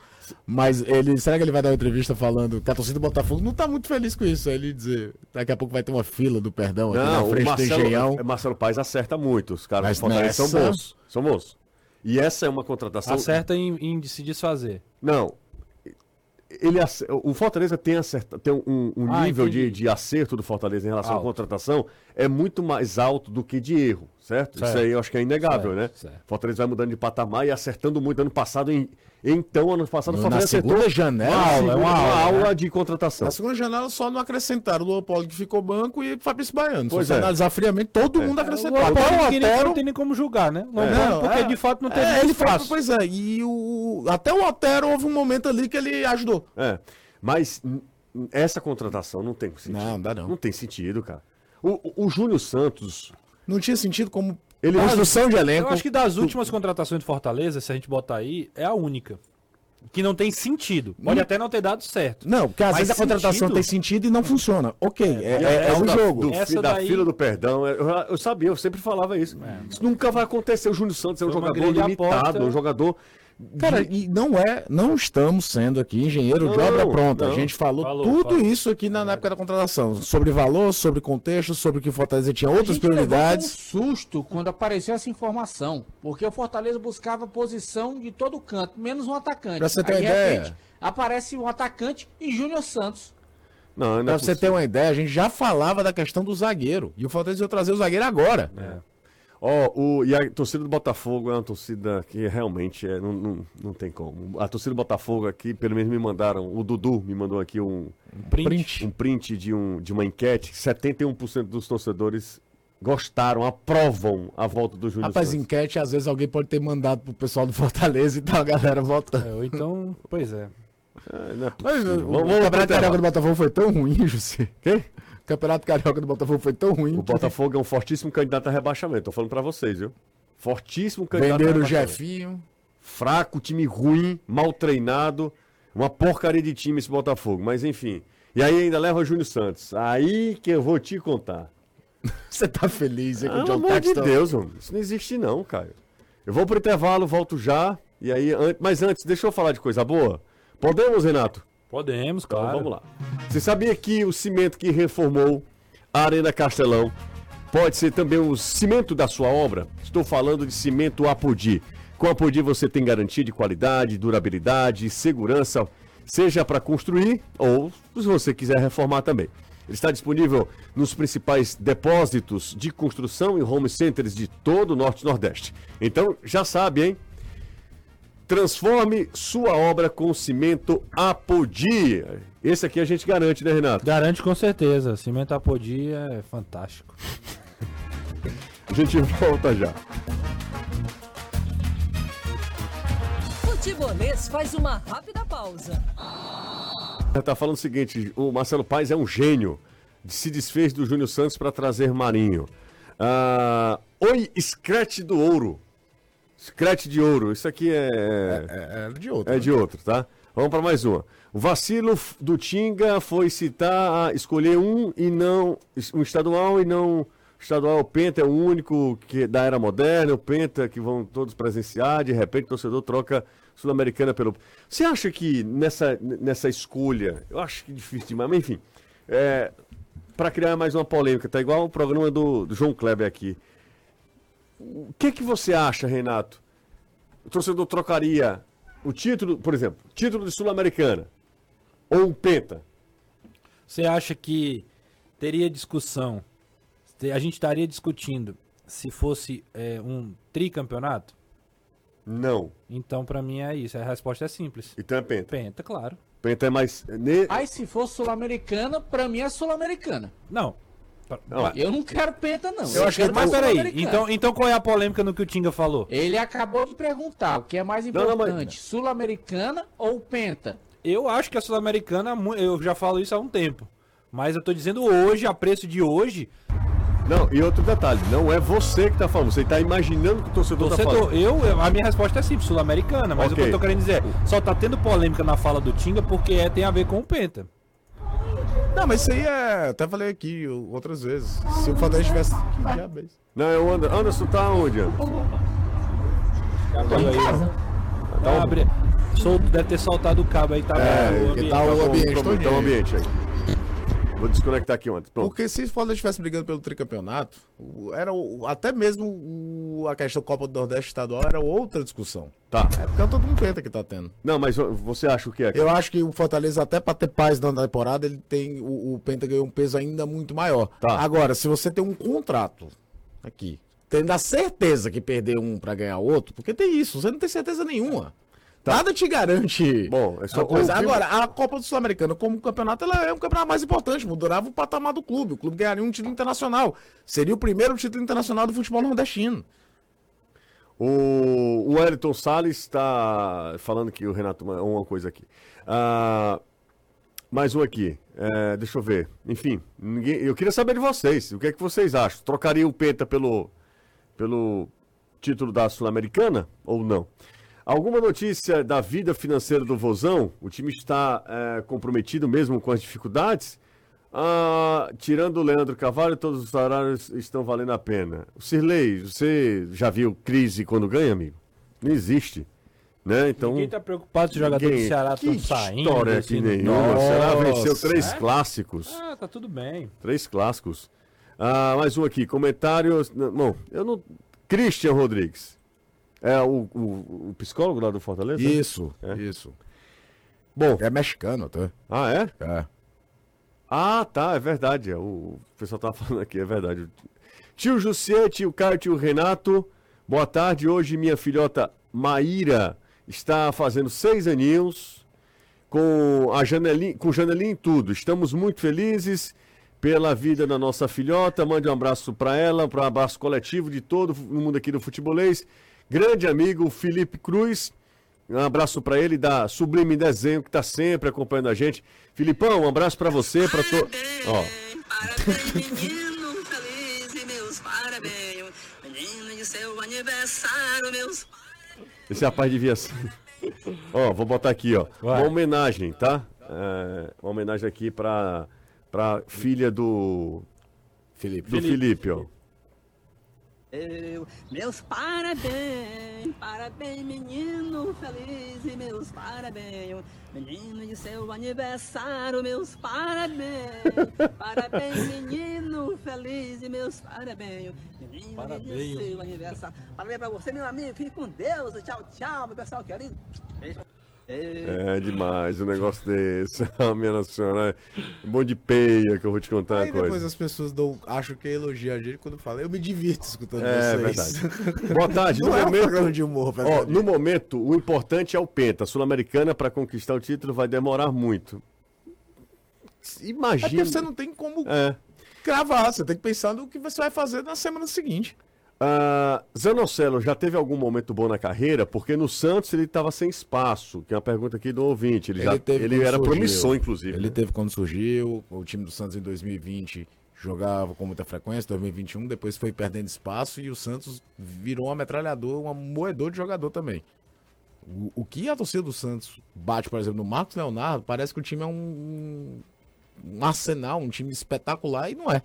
Mas ele, será que ele vai dar uma entrevista falando que a torcida do Botafogo não tá muito feliz com isso? Aí ele dizer, daqui a pouco vai ter uma fila do perdão aqui Não, na frente do Marcelo, Engenhão. é, Marcelo Paes acerta muito. Os caras do Fortaleza são nessa- bons. São bons. E essa é uma contratação. Acerta em, em se desfazer. Não. Ele, o Fortaleza tem, acerta, tem um, um Ah, nível de, de acerto do Fortaleza em relação à Alto. contratação é muito mais alto do que de erro, certo? Isso Certo. aí eu acho que é inegável, Certo, né? certo. Fortaleza vai mudando de patamar e acertando muito. Ano passado, em, então, ano passado, o Na segunda janela, uma aula, é uma uma aula, aula né? de contratação. Na segunda janela só não acrescentaram o Leopoldo que ficou banco e Fabrício Baiano. Pois é. analisar friamente, todo mundo O acrescentou. O não, tem nem- Otero- não tem nem como julgar, né? Não, É. não, porque é, de fato não teve é, nem ele espaço. Pois é, e o, até o Otero houve um momento ali que ele ajudou. É. Mas essa contratação não tem sentido. Não, dá não. Não tem sentido, cara. O, o, o Júnior Santos, Não tinha sentido como Ele- construção de elenco. Eu acho que das últimas contratações de Fortaleza, se a gente botar aí, é a única. Que não tem sentido. Pode até não ter dado certo. Não, porque às Mas vezes a contratação sentido? tem sentido e não funciona. Ok, é, é, é essa um da- jogo. Do, Essa da daí- fila do perdão, é, eu, eu sabia, eu sempre falava isso. Isso nunca vai acontecer. O Júnior Santos é um Foi jogador limitado, um jogador Cara, e não é, não estamos sendo aqui engenheiro de Não, obra pronta. não. A gente falou, Falou, tudo falou. isso aqui na, na época da contratação. Sobre valor, sobre contexto, sobre que o Fortaleza tinha A outras gente levou prioridades. um susto quando apareceu essa informação, porque o Fortaleza buscava posição de todo canto, menos um atacante. Pra você ter Aí, uma de ideia. repente, aparece um atacante e Júnior Santos. Não, não é Pra você ter uma ideia, a gente já falava da questão do zagueiro. E o Fortaleza ia trazer o zagueiro agora. Ó, o, e a torcida do Botafogo é uma torcida que realmente é, não, não, não tem como. A torcida do Botafogo aqui, pelo menos me mandaram, o Dudu me mandou aqui um, Print. um print de, um, de uma enquete. 71% dos torcedores gostaram, aprovam a volta do Júnior Rapaz, Santos. enquete, às vezes alguém pode ter mandado pro pessoal do Fortaleza e tá a galera votando. É, então, pois é. É, não é Mas possível. o Vamos- vamos Campeonato do Botafogo foi tão ruim, José. Quê? O Campeonato Carioca do Botafogo foi tão ruim. O que Botafogo é um fortíssimo candidato a rebaixamento. Tô falando pra vocês, viu? Fortíssimo candidato Venderam a o rebaixamento. Jefinho. Fraco, time ruim, mal treinado. Uma porcaria de time esse Botafogo. Mas enfim. E aí ainda leva o Júnior Santos. Aí que eu vou te contar. (laughs) Você tá feliz aí com o Pelo John amor de? Deus, mano. Isso não existe não, Caio. Eu vou pro intervalo, volto já. E aí, an- mas antes, deixa eu falar de coisa boa. Podemos, Renato? Podemos, Então claro. vamos lá. Você sabia que o cimento que reformou a Arena Castelão pode ser também o cimento da sua obra? Estou falando de cimento Apodi. Com Apodi você tem garantia de qualidade, durabilidade, segurança, seja para construir ou se você quiser reformar também. Ele está disponível nos principais depósitos de construção e home centers de todo o Norte e Nordeste. Então, já sabe, hein? Transforme sua obra com cimento Apodi. Esse aqui a gente garante, né, Renato? Garante com certeza. Cimento Apodi é fantástico. A gente volta já. Futebolês faz uma rápida pausa. Tá falando o seguinte, o Marcelo Paes é um gênio. Se desfez do Júnior Santos para trazer Marinho. Ah, Oi, Scratch do Ouro. Scratch de Ouro. Isso aqui é... É, é de outro. É de outro, tá? Vamos para mais uma. O vacilo do Tinga foi citar a escolher um e não um estadual e não estadual. O Penta é o único que da era moderna, o Penta que vão todos presenciar. De repente, o torcedor troca sul-americana pelo. Você acha que nessa nessa escolha, eu acho que é difícil demais, mas enfim, é, para criar mais uma polêmica, tá igual o programa do, do João Kleber aqui. O que que você acha, Renato? O torcedor trocaria o título, por exemplo, título de Sul-Americana ou um Penta? Você acha que teria discussão? A gente estaria discutindo se fosse é, um tricampeonato? Não. Então, pra mim, é isso. A resposta é simples. Então é Penta. Penta, claro. Penta é mais. ne- Aí se for sul-americana, pra mim é sul-americana. Não. Eu não quero penta, não. Eu acho que quero Mas mais peraí, então, então qual é a polêmica no que o Tinga falou? Ele acabou de perguntar o que é mais Não, não, mas- importante, sul-americana ou penta? Eu acho que a Sul-Americana, eu já falo isso há um tempo. Mas eu tô dizendo hoje, a preço de hoje, Não, e outro detalhe, não é você que tá falando, você tá imaginando que o torcedor, tá torcedor, falando. eu, eu- a minha resposta é simples, Sul-Americana. Mas Ok. o que eu tô querendo dizer é, só tá tendo polêmica na fala do Tinga porque é, tem a ver com o Penta. Não, mas isso aí é. Até falei aqui outras vezes. Se o Fortaleza tivesse. Que diabo é isso? Não, é o Anderson. Anderson tá onde, Anderson? Aí, aí, tá abri- solto, deve ter soltado o cabo aí, tá É, que ambiente. tá o Tá ambiente tá tá o ambiente aí. Vou desconectar aqui ontem. Pronto. Porque se o Fortaleza estivesse brigando pelo tricampeonato, era o- até mesmo o- a questão Copa do Nordeste estadual era outra discussão. Tá. É porque é todo mundo penta que tá tendo. Não, mas você acha o que é? Eu acho que o Fortaleza, até pra ter paz na temporada, ele tem. O, o Penta ganhou um peso ainda muito maior. Tá. Agora, se você tem um contrato aqui, tendo a certeza que perder um pra ganhar outro, porque tem isso, você não tem certeza nenhuma. Nada te garante. Bom, é só coisa. Agora, a Copa do Sul-Americana, como campeonato, ela é um campeonato mais importante, mudava o patamar do clube. O clube ganharia um título internacional. Seria o primeiro título internacional do futebol nordestino. O, o Wellington Salles está falando que o Renato. Uma, uma coisa aqui. Ah, mais um aqui. É, deixa eu ver. Enfim, ninguém, eu queria saber de vocês. O que é que vocês acham? Trocaria o Penta pelo, pelo título da Sul-Americana ou não? Alguma notícia da vida financeira do Vozão? O time está é, comprometido mesmo com as dificuldades? Ah, tirando o Leandro Carvalho, todos os salários estão valendo a pena. O Sirley, você já viu crise quando ganha, amigo? Não existe. Né? Então, Ninguém tá preocupado se os jogadores ninguém- do Ceará que estão saindo. história que não- nenhuma. O Ceará venceu três é? clássicos. Ah, tá tudo bem. Três clássicos. Ah, mais um aqui, comentários. não, Bom, eu não. Christian Rodrigues. É o, o, o psicólogo lá do Fortaleza? Isso, É. isso. Bom. É mexicano, tá? Ah, é? É. Ah, tá, é verdade. é, O, pessoal tava falando aqui, é verdade. Tio Jussier, tio Caio, tio Renato. Boa tarde. Hoje minha filhota Maíra está fazendo seis aninhos. Com a janelinha, com janelinha em tudo. Estamos muito felizes pela vida da nossa filhota. Mande um abraço para ela, para um abraço coletivo de todo o mundo aqui do futebolês. Grande amigo Felipe Cruz. Um abraço para ele da Sublime Desenho que está sempre acompanhando a gente. Filipão, um abraço para você, para to... Ó, Parabéns, (laughs) menino feliz e meus parabéns. Menino de seu aniversário, meus esse rapaz devia ser. (laughs) Ó, vou botar aqui, ó. Vai. Uma homenagem, tá? É, uma homenagem aqui para para filha do Felipe. do Felipe, ó. Eu, meus parabéns, parabéns, menino feliz e meus parabéns, menino de seu aniversário, meus parabéns, parabéns, (laughs) menino feliz e meus parabéns, menino Parabéns. de seu aniversário. Parabéns pra você, meu amigo, fique com Deus, tchau, tchau, meu pessoal querido. Beijo. É demais um negócio desse. (laughs) Ah, minha senhora. Um monte de peia que eu vou te contar Aí uma coisa. depois as pessoas dão, acham que elogia a gente quando fala. Eu me divirto escutando É vocês. verdade. (laughs) Boa tarde. Não no, é um momento, programa de humor, ó, no momento, o importante é o Penta. Sul-Americana, para conquistar o título, vai demorar muito. É porque Imagina. você não tem como É. cravar, você tem que pensar no que você vai fazer na semana seguinte. Ah, Zanocelo já teve algum momento bom na carreira? Porque no Santos ele estava sem espaço, que é uma pergunta aqui do ouvinte. Ele, já, teve ele era surgiu. promissor, inclusive. Ele né? teve quando surgiu, o time do Santos em 2020 jogava com muita frequência, 2021 depois foi perdendo espaço e o Santos virou uma metralhadora, um moedor de jogador também. O, o que a torcida do Santos bate, por exemplo, no Marcos Leonardo, parece que o time é um, um arsenal, um time espetacular e não é.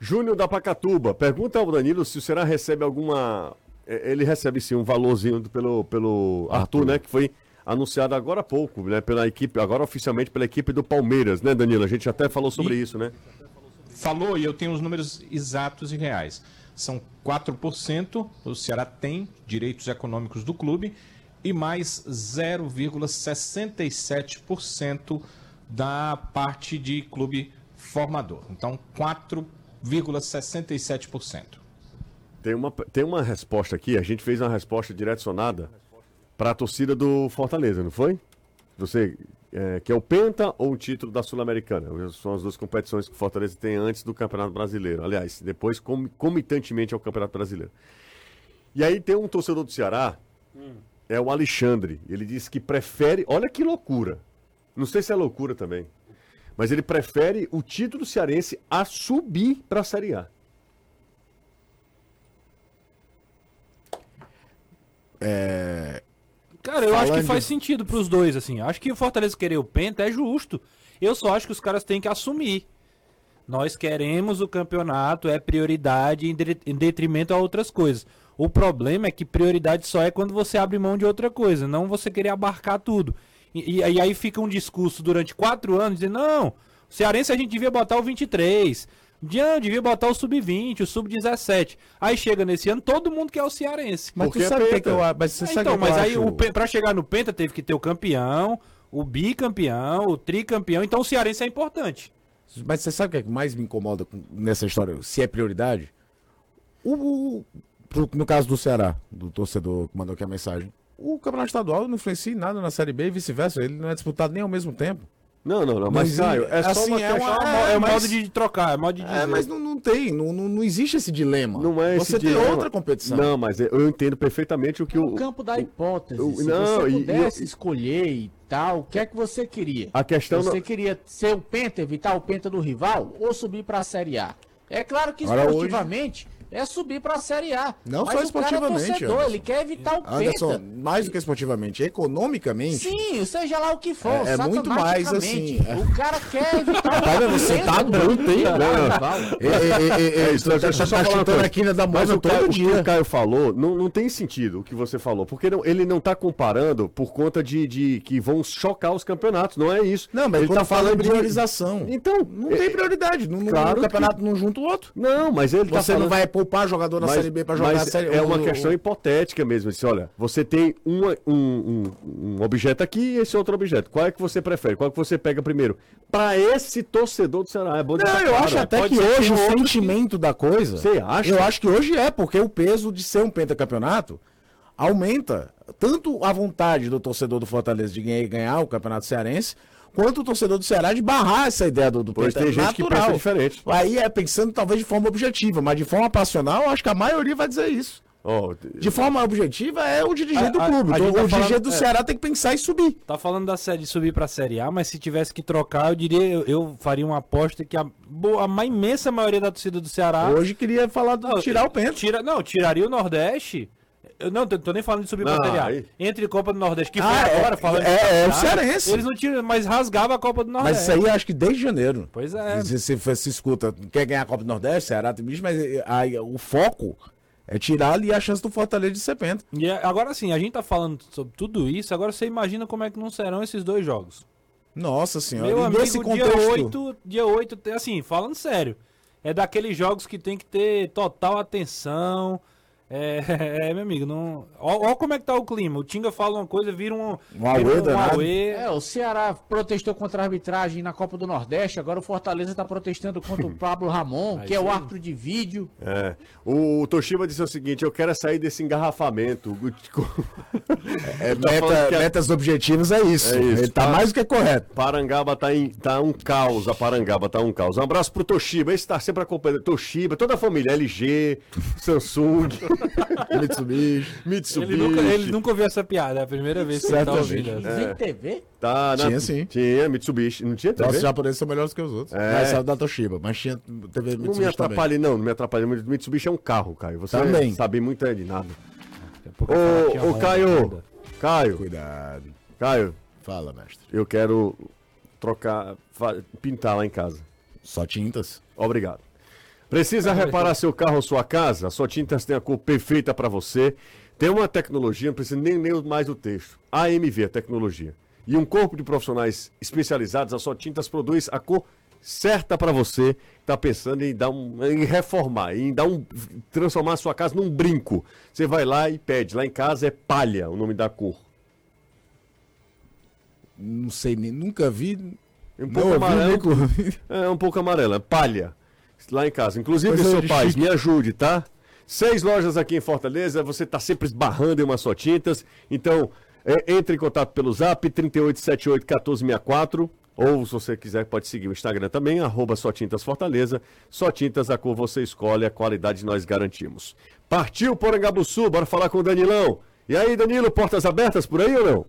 Júnior da Pacatuba, pergunta ao Danilo se o Ceará recebe alguma. eh, Ele recebe sim um valorzinho pelo, pelo Arthur, Arthur. né? Que foi anunciado agora há pouco, né? Pela equipe, agora oficialmente pela equipe do Palmeiras, né, Danilo? A gente até falou sobre E- isso, né? Falou e eu tenho os números exatos e reais. São 4%, o Ceará tem direitos econômicos do clube, e mais 0,67% da parte de clube formador. Então, 4,67%. Tem uma, tem uma resposta aqui, a gente fez uma resposta direcionada para a torcida do Fortaleza, não foi? Você é, que é o Penta ou o título da Sul-Americana? São as duas competições que o Fortaleza tem antes do Campeonato Brasileiro. Aliás, depois com, comitantemente ao Campeonato Brasileiro. E aí tem um torcedor do Ceará, é o Alexandre. Ele disse que prefere. Olha que loucura. Não sei se é loucura também. Mas ele prefere o título cearense a subir para a Série A. Cara, eu acho que Falando faz sentido pros dois, assim. Acho que o Fortaleza querer o Penta é justo. Eu só acho que os caras têm que assumir. Nós queremos o campeonato, é prioridade em de- em detrimento a outras coisas. O problema é que prioridade só é quando você abre mão de outra coisa, não você querer abarcar tudo. E, e- aí fica um discurso durante quatro anos dizendo, não, o Cearense a gente devia botar o 23, Dian devia botar o sub-20, o sub-17. Aí chega nesse ano, todo mundo quer o Cearense. Mas Porque tu é sabe é que eu acho? Mas você sabe então, o que eu mas aí acho? o, pra chegar no Penta teve que ter o campeão, o bicampeão, o tricampeão. Então o Cearense é importante. Mas você sabe o que, é que mais me incomoda com- nessa história? Se é prioridade? O, o- no caso do Ceará, do torcedor que mandou aqui a mensagem, o campeonato estadual não influencia em nada na Série B e vice-versa. Ele não é disputado nem ao mesmo tempo. Não, não, não. Mas, Mas, Caio, é só assim, uma é questão. uma- É, É, o mas- modo de trocar, é modo de dizer. É, mas não, não tem, não, não, não existe esse dilema. Não é esse Você tem dilema. outra competição. Não, mas eu entendo perfeitamente o que No o. campo da hipótese, o- se não, você pudesse e- escolher e tal, o que é que você queria? A questão Você não- queria ser o penta, evitar o penta do rival ou subir para a Série A? É claro que Agora, hoje- esportivamente é subir pra Série A. Não Mas só o cara é esportivamente, torcedor, Anderson. ele quer evitar o Anderson, penta. mais do que esportivamente, economicamente. Sim, seja lá o que for. É- é muito mais, assim, é. O cara quer evitar (laughs) Tá vendo? Você tá bruto, hein? Não, É, é, é, é, isso, tá- deixa eu tá só falar uma chutando coisa. a quina da Mas o, Caio, todo o que dia. o Caio falou não, não tem sentido o que você falou, porque não- ele não tá comparando por conta de, de que vão chocar os campeonatos, não é isso. Não, mas ele tá falando de priorização. Então, Não tem prioridade. No- Claro no que- campeonato não junta o outro. Não, mas ele tá Você não falando- vai poupar jogador na Mas- Série B pra jogar mas a Série É uma o- questão o- hipotética mesmo. Assim, olha, você tem uma- um, um- um objeto aqui e esse outro objeto. Qual é que você prefere? Qual é que você pega primeiro? Pra esse torcedor do Ceará. É bom Não, eu acho até Pode que hoje o outros que- sentimento da coisa. Você acha? Eu acho que hoje é, porque o peso de ser um pentacampeonato aumenta tanto a vontade do torcedor do Fortaleza de ganhar, ganhar o Campeonato Cearense, quanto o torcedor do Ceará de barrar essa ideia do, do Pois tem gente que natural. pensa diferente. Aí é pensando talvez de forma objetiva, mas de forma passional, eu acho que a maioria vai dizer isso. Ó, De forma objetiva é o dirigente A- do a- clube. a Então, gente tá o dirigente falando- do é. Ceará tem que pensar em subir. Tá falando da série de subir pra série A, mas se tivesse que trocar, eu diria, eu, eu faria uma aposta que a, boa- a imensa maioria da torcida do Ceará. Hoje queria falar do Não, tirar o pênalti. Tira, não, tiraria o Nordeste. Eu não tô, tô nem falando de subir Não, A. aí- Entre Copa do Nordeste, que Ah, foi é- agora, falando é- é o Cearense. Eles não tiram, mas rasgava a Copa do Nordeste. Mas isso aí acho que desde janeiro. Pois é. Se se, se escuta, quer ganhar a Copa do Nordeste, Ceará tem bicho, mas aí, o foco é tirar ali a chance do Fortaleza de ser penta. E é- agora sim, a gente tá falando sobre tudo isso, agora você imagina como é que não serão esses dois jogos. Nossa senhora, Meu e amigo, nesse dia contexto. 8, dia 8, tem- assim, falando sério, é daqueles jogos que tem que ter total atenção. É, (laughs) é, meu amigo, não. Olha como é que tá o clima. O Tinga fala uma coisa, vira um. Um auê auê. É, o Ceará protestou contra a arbitragem na Copa do Nordeste, agora o Fortaleza tá protestando contra o (laughs) Pablo Ramon, que é o árbitro de vídeo. É. O Toshiba disse o seguinte: eu quero é sair desse engarrafamento. (laughs) É, Tá meta- é- Metas objetivas é isso. É isso. Ele tá Tá. mais do que correto. Parangaba tá, em, tá um caos, a Parangaba tá um caos. Um abraço pro Toshiba, esse tá sempre acompanhando. Toshiba, toda a família, LG, Samsung, (laughs) Mitsubishi. Mitsubishi. Ele nunca, ele nunca ouviu essa piada, é a primeira vez que ele tá ouvindo. É. TV? Tá na... Tinha sim. Tinha, Mitsubishi. Não tinha TV? Nossos japoneses são melhores que os outros. É. Mas sabe da Toshiba, mas tinha TV Não me Mitsubishi atrapalhe, não, não me atrapalhe. Mitsubishi é um carro, Caio. Você Também. sabe muito é de nada. Ô, ô Caio. Caio, Cuidado. Caio, Fala, mestre. eu quero trocar, pintar lá em casa. Só tintas? Obrigado. Precisa reparar seu carro ou sua casa? A sua Tintas tem a cor perfeita para você. Tem uma tecnologia, não precisa nem ler mais o texto. AMV, a tecnologia. E um corpo de profissionais especializados, a sua Tintas produz a cor certa para você. Está pensando em dar um, em reformar, em dar um, transformar a sua casa num brinco. Você vai lá e pede. Lá em casa é palha, o nome da cor. Não sei, nem, nunca vi. Um Não pouco amarelo. É um pouco amarela, palha. Lá em casa. Inclusive, Coisa seu pai, me ajude, tá? Seis lojas aqui em Fortaleza, você tá sempre esbarrando em uma só tintas. Então, é, entre em contato pelo zap 38781464. Ou, se você quiser, pode seguir o Instagram também, arroba Só Tintas Fortaleza. Só Tintas, a cor você escolhe, a qualidade nós garantimos. Partiu Porangabuçu, bora falar com o Danilão. E aí, Danilo, portas abertas por aí ou não?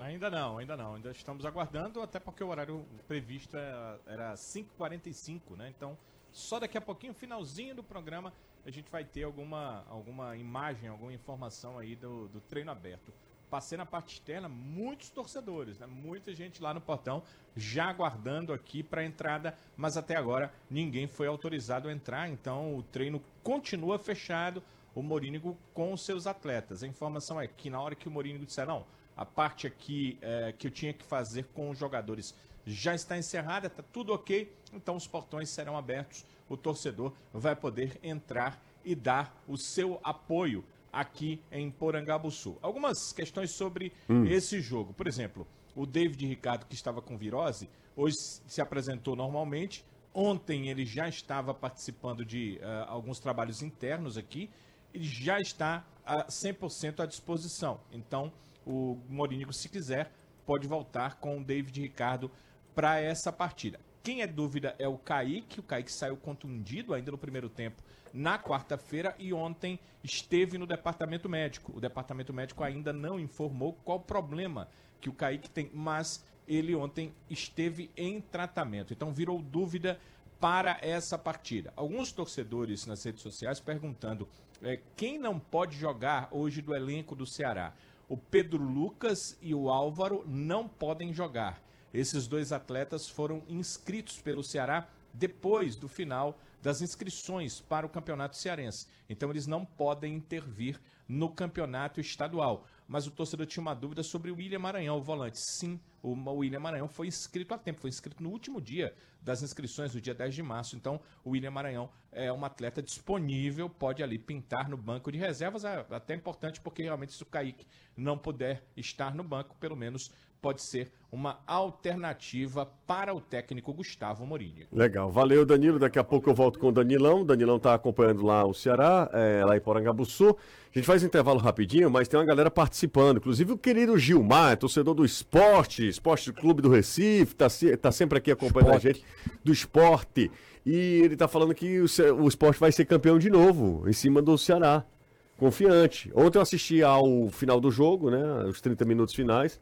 Ainda não, ainda não. Ainda estamos aguardando, até porque o horário previsto era, era 5h45, né? Então, só daqui a pouquinho, finalzinho do programa, a gente vai ter alguma, alguma imagem, alguma informação aí do, do treino aberto. Passei na parte externa, muitos torcedores, né? muita gente lá no portão já aguardando aqui para a entrada, mas até agora ninguém foi autorizado a entrar, então o treino continua fechado, o Morínigo com os seus atletas. A informação é que na hora que o Morínigo disser, não, a parte aqui eh, que eu tinha que fazer com os jogadores já está encerrada, está tudo ok, então os portões serão abertos, o torcedor vai poder entrar e dar o seu apoio aqui em Porangabuçu. Algumas questões sobre esse jogo. Por exemplo, o David Ricardo, que estava com virose, hoje se apresentou normalmente. Ontem ele já estava participando de ah, alguns trabalhos internos aqui. Ele já está a 100% à disposição. Então, o Morínigo, se quiser, pode voltar com o David Ricardo para essa partida. Quem é dúvida é o Kaique. O Kaique saiu contundido ainda no primeiro tempo na quarta-feira e ontem esteve no departamento médico. O departamento médico ainda não informou qual problema que o Kaique tem, mas ele ontem esteve em tratamento. Então virou dúvida para essa partida. Alguns torcedores nas redes sociais perguntando é, quem não pode jogar hoje do elenco do Ceará. O Pedro Lucas e o Álvaro não podem jogar. Esses dois atletas foram inscritos pelo Ceará depois do final das inscrições para o campeonato cearense. Então eles não podem intervir no campeonato estadual. Mas o torcedor tinha uma dúvida sobre o William Maranhão, o volante. Sim, o William Maranhão foi inscrito a tempo, foi inscrito no último dia das inscrições, no dia 10 de março. Então, o William Maranhão é um atleta disponível, pode ali pintar no banco de reservas. É até importante porque realmente se o Kaique não puder estar no banco, pelo menos pode ser uma alternativa para o técnico Gustavo Mourinho. Legal, valeu Danilo. Daqui a pouco eu volto com o Danilão. O Danilão tá acompanhando lá o Ceará, é, lá em Porangabuçu. A gente faz um intervalo rapidinho, mas tem uma galera participando. Inclusive o querido Gilmar, torcedor do esporte, Esporte Clube do Recife, tá, se- tá sempre aqui acompanhando Esporte. a gente, do esporte. E ele tá falando que o, o esporte vai ser campeão de novo, em cima do Ceará. Confiante. Ontem eu assisti ao final do jogo, né? Os 30 minutos finais.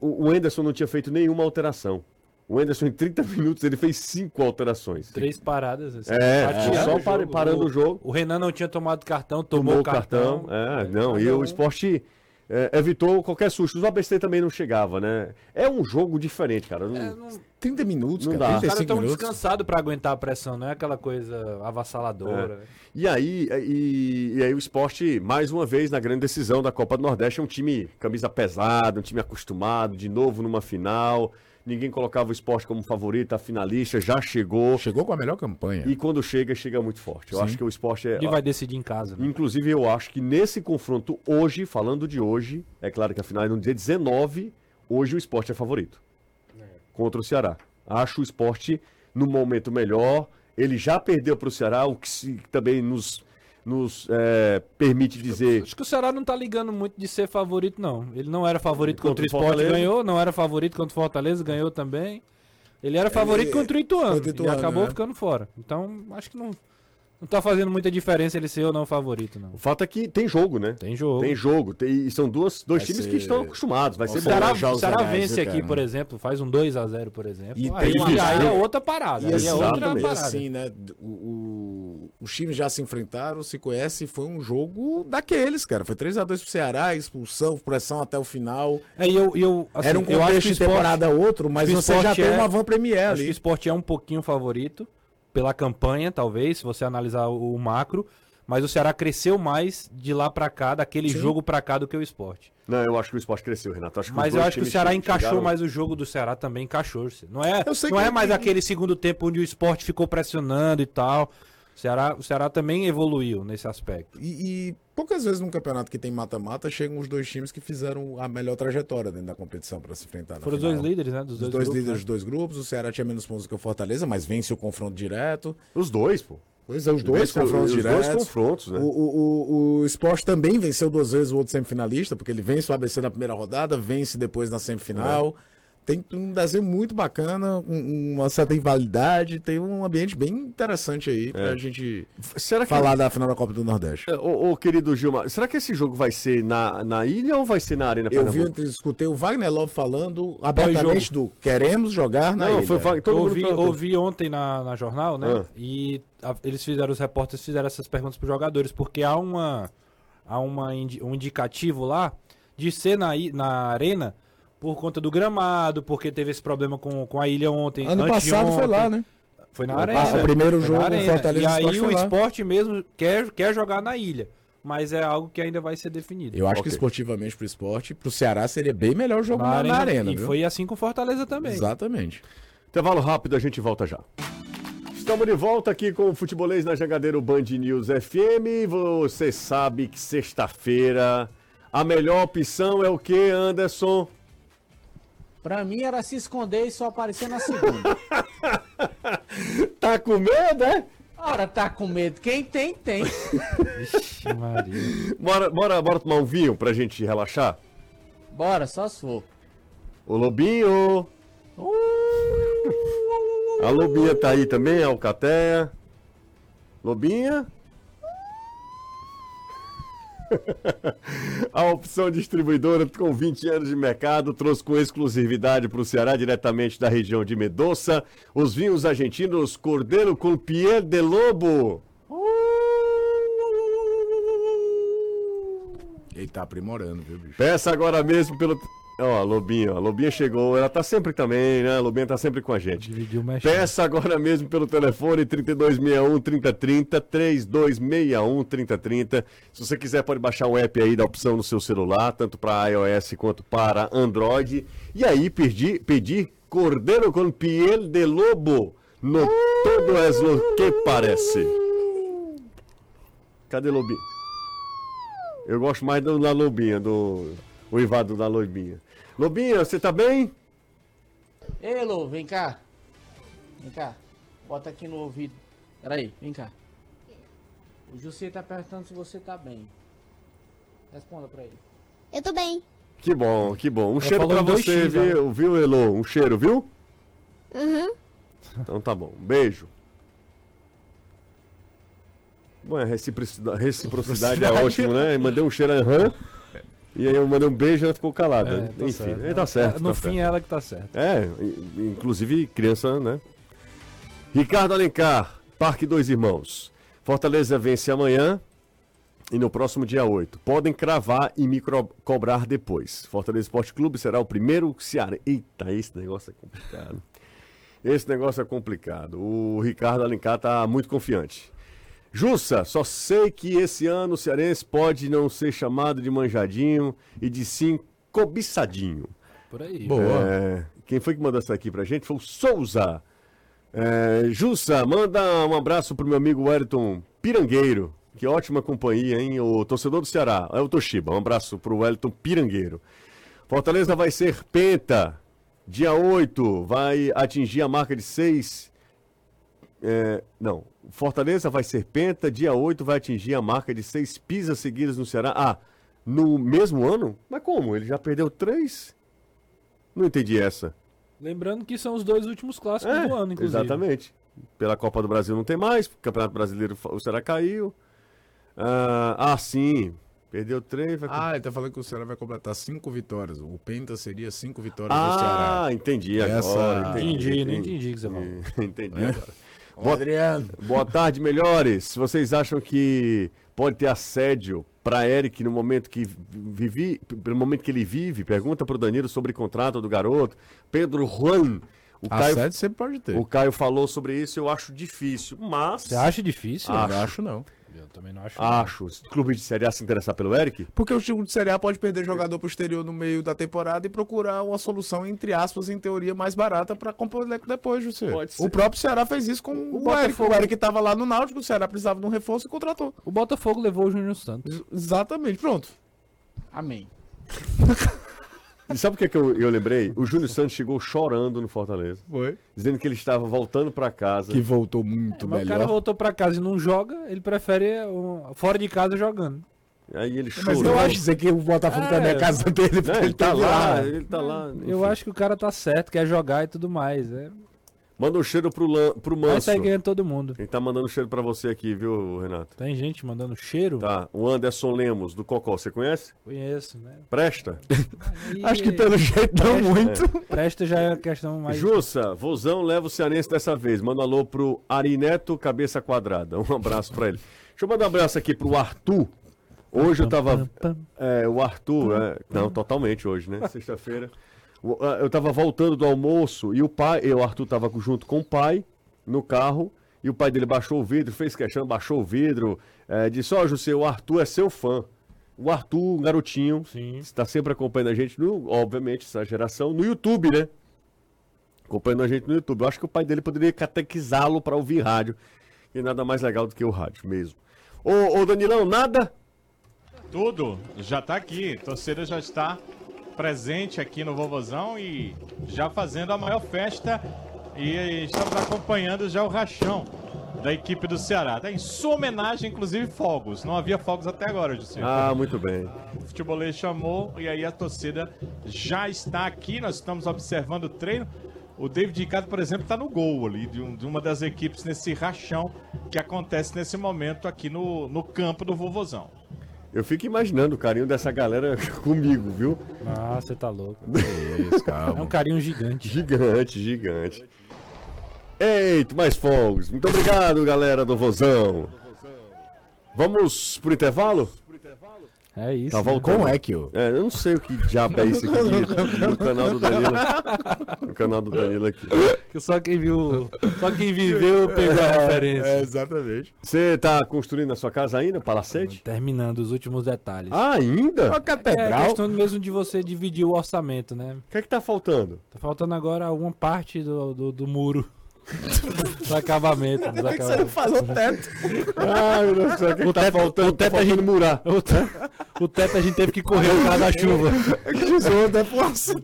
O O o Enderson não tinha feito nenhuma alteração. O Enderson, em 30 minutos, ele fez cinco alterações. Três paradas. Assim, É, fatiando só o par- parando o jogo. O Renan não tinha tomado cartão, tomou, Tomou o o cartão. cartão. É, não, e Cada o esporte é, evitou qualquer susto. Os ABC também não chegava, né? É um jogo diferente, cara. Não- É, não- 30 minutos, Não cara. dá. Os caras 35 estão minutos. descansados pra aguentar a pressão, não é aquela coisa avassaladora. E aí, e, e aí o esporte, mais uma vez, na grande decisão da Copa do Nordeste, é um time camisa pesada, um time acostumado, de novo numa final. Ninguém colocava o esporte como favorito, a finalista já chegou. Chegou com a melhor campanha. E quando chega, chega muito forte. Eu Sim. acho que o esporte é. Ele vai decidir em casa. Né? Inclusive, eu acho que nesse confronto hoje, falando de hoje, é claro que a final é no dia 19, hoje o esporte é favorito. Contra o Ceará. Acho o esporte no momento melhor. Ele já perdeu para o Ceará, o que se- também nos, nos é, permite dizer. Acho que o Ceará não tá ligando muito de ser favorito, não. Ele não era favorito Contra contra, o o Sport, Fortaleza. ganhou. Não era favorito contra o Fortaleza, ganhou também. Ele era favorito contra o Ituano contra o e Ituano, acabou né? ficando fora. Então, acho que não, não tá fazendo muita diferença ele ser ou não favorito, não. O fato é que tem jogo, né? Tem jogo. Tem jogo. Tem, e são duas, dois Vai times ser- que estão acostumados. Vai ser O Nossa, bom. Ceará, jogos o Ceará vence viu, aqui, por exemplo, faz um 2x0, por exemplo. E aí, tem aí isso. é outra parada. Aí é outra. E parada. assim, né? O, o- os times já se enfrentaram, se conhecem. Foi um jogo daqueles, cara. Foi 3x2 pro Ceará, expulsão, pressão até o final. É, e eu, e eu, assim, Era um eu acho contexto que de temporada outro, mas você já esporte tem é- uma van premier Acho que o ali. esporte é um pouquinho favorito pela campanha, talvez, se você analisar o, o macro. Mas o Ceará cresceu mais de lá pra cá, daquele Sim. jogo pra cá, do que o esporte. Não, eu acho que o esporte cresceu, Renato. Acho Mas eu acho que o Ceará encaixou chegaram- mais o jogo do Ceará também, encaixou. Não é, não é mais que- aquele segundo tempo onde o esporte ficou pressionando e tal. O Ceará, o Ceará também evoluiu nesse aspecto. E, e poucas vezes num campeonato que tem mata-mata chegam os dois times que fizeram a melhor trajetória dentro da competição para se enfrentar. Foram os dois líderes, né? Dos Os dois, dois grupos, líderes né? dos dois grupos. O Ceará tinha menos pontos que o Fortaleza, mas vence o confronto direto. Os dois, pô. Pois é, os dois Vence- confrontos os diretos. dois confrontos, né? O, o, o, o Sport também venceu duas vezes o outro semifinalista, porque ele vence o ABC na primeira rodada, vence depois na semifinal. Tem um desenho muito bacana, um- uma certa rivalidade, tem um ambiente bem interessante aí pra gente Será que falar da final da Copa do Nordeste. É, Ô, ô, querido Gilmar, será que esse jogo vai ser na, na ilha ou vai ser na Arena Eu vi, Pernambuco? escutei o Wagner Love falando abertamente do queremos jogar na Não, ilha. foi Wagner- todo Eu mundo ouvi, ouvi ontem na, na jornal, né? Ah. E a- eles fizeram, os repórteres fizeram essas perguntas para jogadores, porque há, uma, há uma, indi- um indicativo lá de ser na, na arena por conta do gramado, porque teve esse problema com, com a ilha ontem. Ano passado foi lá, né? Foi na Ah, arena. o primeiro Foi jogo, na o arena. Fortaleza E e aí foi o lá. esporte mesmo quer, quer jogar na ilha. Mas é algo que ainda vai ser definido. Eu acho que Ok. esportivamente pro esporte, pro Ceará seria bem melhor o jogo na, na arena. E viu? foi assim com o Fortaleza também. Exatamente. Intervalo rápido, a gente volta já. Estamos de volta aqui com o Futebolês na Jangadeiro Band News FM. Você sabe que sexta-feira a melhor opção é o que, Anderson? Pra mim era se esconder e só aparecer na segunda. (laughs) Tá com medo, é? Ora, tá com medo. Quem tem, tem. Ixi, Maria. Bora, bora, bora tomar um vinho pra gente relaxar? Bora, só se for. Ô Lobinho! A Lobinha tá aí também, a Alcateia. Lobinha? (laughs) A opção distribuidora com 20 anos de mercado trouxe com exclusividade para o Ceará, diretamente da região de Medoça, os vinhos argentinos Cordeiro com Piel de Lobo. Ele tá aprimorando, viu, bicho? Peça agora mesmo pelo. Ó, a Lobinha, ó, a Lobinha chegou, ela tá sempre também, né? A Lobinha tá sempre com a gente. Dividiu o mexendo. Peça agora mesmo pelo telefone 3261 3030, 3261 3030. Se você quiser, pode baixar um app aí da opção no seu celular, tanto para iOS quanto para Android. E aí pedir, pedir Cordeiro com Piel de Lobo no Todo es lo que parece. Cadê Lobinha? Eu gosto mais do da Lobinha, do o Ivado da Lobinha. Lobinha, você tá bem? Ei, Lô, vem cá. Vem cá. Bota aqui no ouvido. Peraí, vem cá. O José tá perguntando se você tá bem. Responda pra ele. Eu tô bem. Que bom, que bom. Um Ela cheiro pra você, X, viu, viu, Elo? Um cheiro, viu? Uhum. Então tá bom. Um beijo. Bom, a reciprocidade, reciprocidade é ótimo, né? Mandei um cheiro, aham. E aí eu mandei um beijo e ela ficou calada. É, tá Enfim, certo. aí tá certo. No tá fim certo. é ela que tá certa. É, in- inclusive criança, né? Ricardo Alencar, Parque Dois Irmãos. Fortaleza vence amanhã e no próximo dia 8. Podem cravar e me cobrar depois. Fortaleza Esporte Clube será o primeiro Ceará. Eita, esse negócio é complicado. Esse negócio é complicado. O Ricardo Alencar tá muito confiante. Jussa, só sei que esse ano o Cearense pode não ser chamado de manjadinho e de sim cobiçadinho. Por aí. Boa. É, quem foi que mandou essa aqui pra gente foi o Souza. É, Jussa, manda um abraço pro meu amigo Wellington Pirangueiro. Que ótima companhia, hein? O torcedor do Ceará. É o Toshiba. Um abraço pro Wellington Pirangueiro. Fortaleza vai ser penta. Dia 8 vai atingir a marca de 6. não, Fortaleza vai ser penta. Dia 8 vai atingir a marca de 6 pisas seguidas no Ceará. Ah, no mesmo ano? Mas como? Ele já perdeu 3? Não entendi essa. Lembrando que são os dois últimos clássicos É, do ano, inclusive. Exatamente. Pela Copa do Brasil não tem mais, Campeonato Brasileiro o Ceará caiu. Ah, ah, sim. Perdeu três. Vai... Ah, ele tá falando que o Ceará vai completar cinco vitórias. O Penta seria cinco vitórias do Ceará. Ah, entendi Essa- agora. Entendi, não entendi o que você falou. (laughs) entendi É. agora. Boa, Adriano. boa tarde, melhores. Vocês acham que pode ter assédio para Eric no momento que vivi, pelo momento que ele vive? Pergunta pro Danilo sobre contrato do garoto. Pedro Juan. O Caio, Assédio sempre pode ter. o Caio falou sobre isso, eu acho difícil, mas Você acha difícil? Eu não acho, não. Eu também não acho. acho. Se o clube de Série A se interessar pelo Eric, Porque o time de Série A pode perder jogador pro exterior no meio da temporada e procurar uma solução, entre aspas, em teoria, mais barata pra compor o elenco depois, José. Pode ser. O próprio Ceará fez isso com o, Eric. Botafogo- O Eric tava lá no Náutico, o Ceará precisava de um reforço e contratou. O Botafogo levou o Júnior Santos. Ex- Exatamente, pronto. Amém. (laughs) E sabe o que, é que eu, eu lembrei? O Júnior Santos chegou chorando no Fortaleza, Foi. dizendo que ele estava voltando para casa. Que voltou muito Mas o melhor. cara voltou pra casa e não joga, ele prefere um, fora de casa jogando. Aí ele Mas chorou. eu acho dizer que o Botafogo É. tá na casa dele, porque ele ele tá teve lá, ele tá lá. Eu enfim. acho que o cara tá certo, quer jogar e tudo mais. É. Manda um cheiro pro, Lan, pro Vai Manso. sair ganhando todo mundo. Ele tá mandando cheiro pra você aqui, viu, Renato? Tem gente mandando cheiro? Tá. O Anderson Lemos, do Cocó, você conhece? Conheço, né? Presta. Aí, Acho que pelo jeito não muito. Presta já é a questão mais. Jussa, Vozão leva o Cearense dessa vez. Manda alô pro Arineto Cabeça Quadrada. Um abraço pra ele. Deixa eu mandar um abraço aqui pro Arthur. Hoje eu tava. É, o Arthur. é, não, totalmente hoje, né? Sexta-feira. Ah, Eu tava voltando do almoço e o pai. Eu, o Arthur tava junto com o pai no carro. E o pai dele baixou o vidro, fez questão, baixou o vidro. é, disse: Ó, José, o Arthur é seu fã. O Arthur, um garotinho, está sempre acompanhando a gente, no, obviamente, essa geração, no YouTube, né? Acompanhando a gente no YouTube. Eu acho que o pai dele poderia catequizá-lo para ouvir rádio. E nada mais legal do que o rádio mesmo. Ô, ô Danilão, nada? Tudo já tá aqui. Torcida já está presente aqui no Vovozão e já fazendo a maior festa. E estamos acompanhando já o rachão da equipe do Ceará. Tá em sua homenagem, inclusive, fogos. Não havia fogos até agora, José. Ah, muito bem. O futebolês chamou e aí a torcida já está aqui. Nós estamos observando o treino. O David Ricardo, por exemplo, está no gol ali de, um- de uma das equipes nesse rachão que acontece nesse momento aqui no, no campo do Vovozão. Eu fico imaginando o carinho dessa galera (laughs) comigo, viu? Ah, você tá louco. (laughs) Isso, calma. É um carinho gigante. Gigante, gigante. Eita, mais fogos. Muito obrigado, galera do Vozão. Vamos pro intervalo? É isso. Tá né? voltando. Como é que eu? É, eu não sei o que diabo é isso aqui (laughs) no canal do Danilo. No canal do Danilo aqui. Que Só quem viu. Só quem viveu pegou a referência. É, exatamente. Você tá construindo a sua casa ainda, Palacete? Terminando os últimos detalhes. Ah, ainda? A O é catedral. questão mesmo de você dividir o orçamento, né? que é que tá faltando? Tá faltando agora alguma parte do, do, do muro. Do acabamento. Dos Você não o teto. Ai, meu Deus do céu, o que, que tá faltando? o teto tá a gente- murar. O te- O teto a gente teve que correr por causa da chuva. Tesouro, força.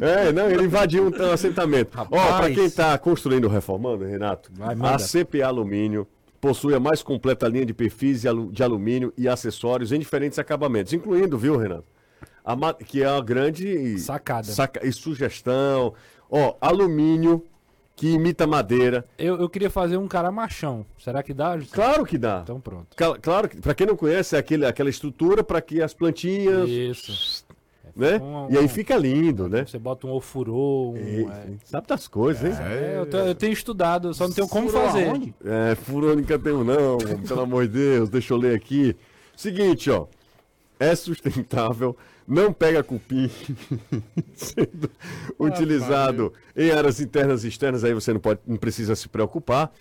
É, não, ele invadiu um assentamento. Ó, pra quem tá construindo ou reformando, Renato, Vai, a CPA Alumínio possui a mais completa linha de perfis de alu- de alumínio e acessórios em diferentes acabamentos, incluindo, viu, Renato? A que é a grande Sacada. saca- e sugestão. Ó, alumínio que imita madeira. Eu, eu queria fazer um cara machão. Será que dá? Claro que dá. Então pronto. Cla- Claro que, pra quem não conhece, é aquele, aquela estrutura para que as plantinhas, Isso. né? Um- E aí um- fica lindo, né? Você bota um ofurô, um, E- é. Sabe das coisas, hein? É, eu, tô- eu tenho estudado, eu só não tenho como Furou fazer. aonde? É, furônica tem um não, (laughs) pelo amor de Deus, deixa eu ler aqui. Seguinte, ó. É sustentável, não pega cupim, (laughs) sendo utilizado em áreas internas e externas, aí você não, pode, não precisa se preocupar.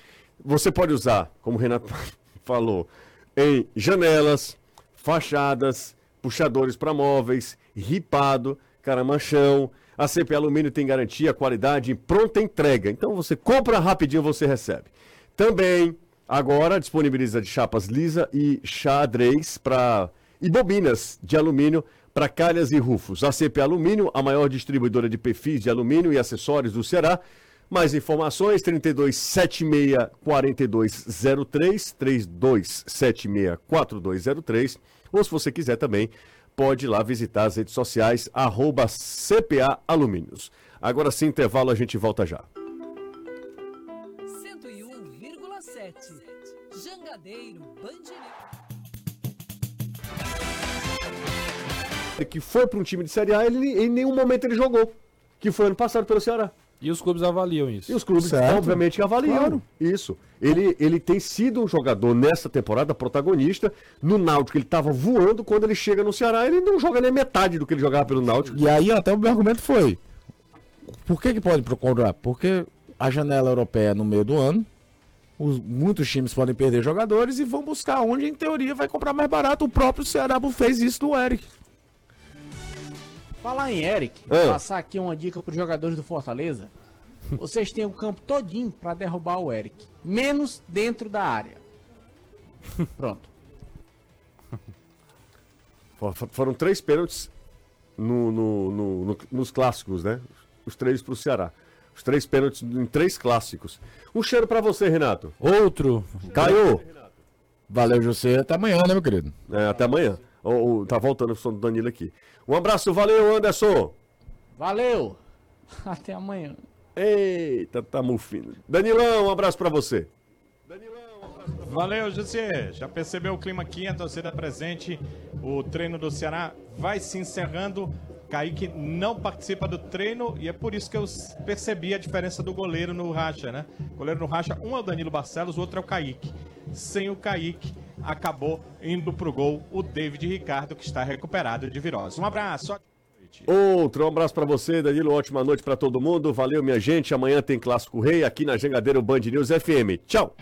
Você pode usar, como o Renato (laughs) falou, em janelas, fachadas, puxadores para móveis, ripado, caramanchão. A CP Alumínio tem garantia, qualidade e pronta entrega. Então você compra rapidinho, você recebe. Também agora disponibiliza de chapas lisa e xadrez para e bobinas de alumínio para calhas e rufos. A CP Alumínio, a maior distribuidora de perfis de alumínio e acessórios do Ceará. Mais informações 3276 4203 3276 4203 ou se você quiser também pode ir lá visitar as redes sociais arroba CPA Alumínios. Agora sim, intervalo, a gente volta já. 101,7. Jangadeiro Band Que foi para um time de Série A, ele em nenhum momento ele jogou. Que foi ano passado pelo Ceará. E os clubes avaliam isso. E os clubes, Certo. obviamente, avaliam. Claro. Isso. Ele, ele tem sido um jogador nessa temporada protagonista. No Náutico, ele estava voando. Quando ele chega no Ceará, ele não joga nem metade do que ele jogava pelo Náutico. E aí até o meu argumento foi. Por que, que pode procurar? Porque a janela europeia é no meio do ano. os- muitos times podem perder jogadores e vão buscar onde, em teoria, vai comprar mais barato. O próprio Ceará fez isso do Eric. Falar em Eric, Ah. passar aqui uma dica para os jogadores do Fortaleza. Vocês têm o campo todinho para derrubar o Eric, menos dentro da área. Pronto. (laughs) For- for- Foram três pênaltis no- no- no- no- nos clássicos, né? Os três para o Ceará. Os três pênaltis em três clássicos. Um cheiro para você, Renato. Outro. Caiu. Valeu, José. Até amanhã, né, meu querido? É, até amanhã. Ô, ô, tá voltando o som do Danilo aqui. Um abraço, valeu, Anderson. Valeu! (laughs) Até amanhã. Eita, tá mufino. Danilão, um abraço pra você. Valeu, José. Já percebeu o clima aqui, a torcida presente. O treino do Ceará vai se encerrando. Kaique não participa do treino e é por isso que eu percebi a diferença do goleiro no Racha, né? O goleiro no Racha, um é o Danilo Barcelos, o outro é o Kaique. Sem o Kaique, acabou indo pro gol o David Ricardo, que está recuperado de virose. Um abraço. Outro um abraço pra você, Danilo. Ótima noite pra todo mundo. Valeu, minha gente. Amanhã tem Clássico Rei aqui na Jangadeiro Band News FM. Tchau.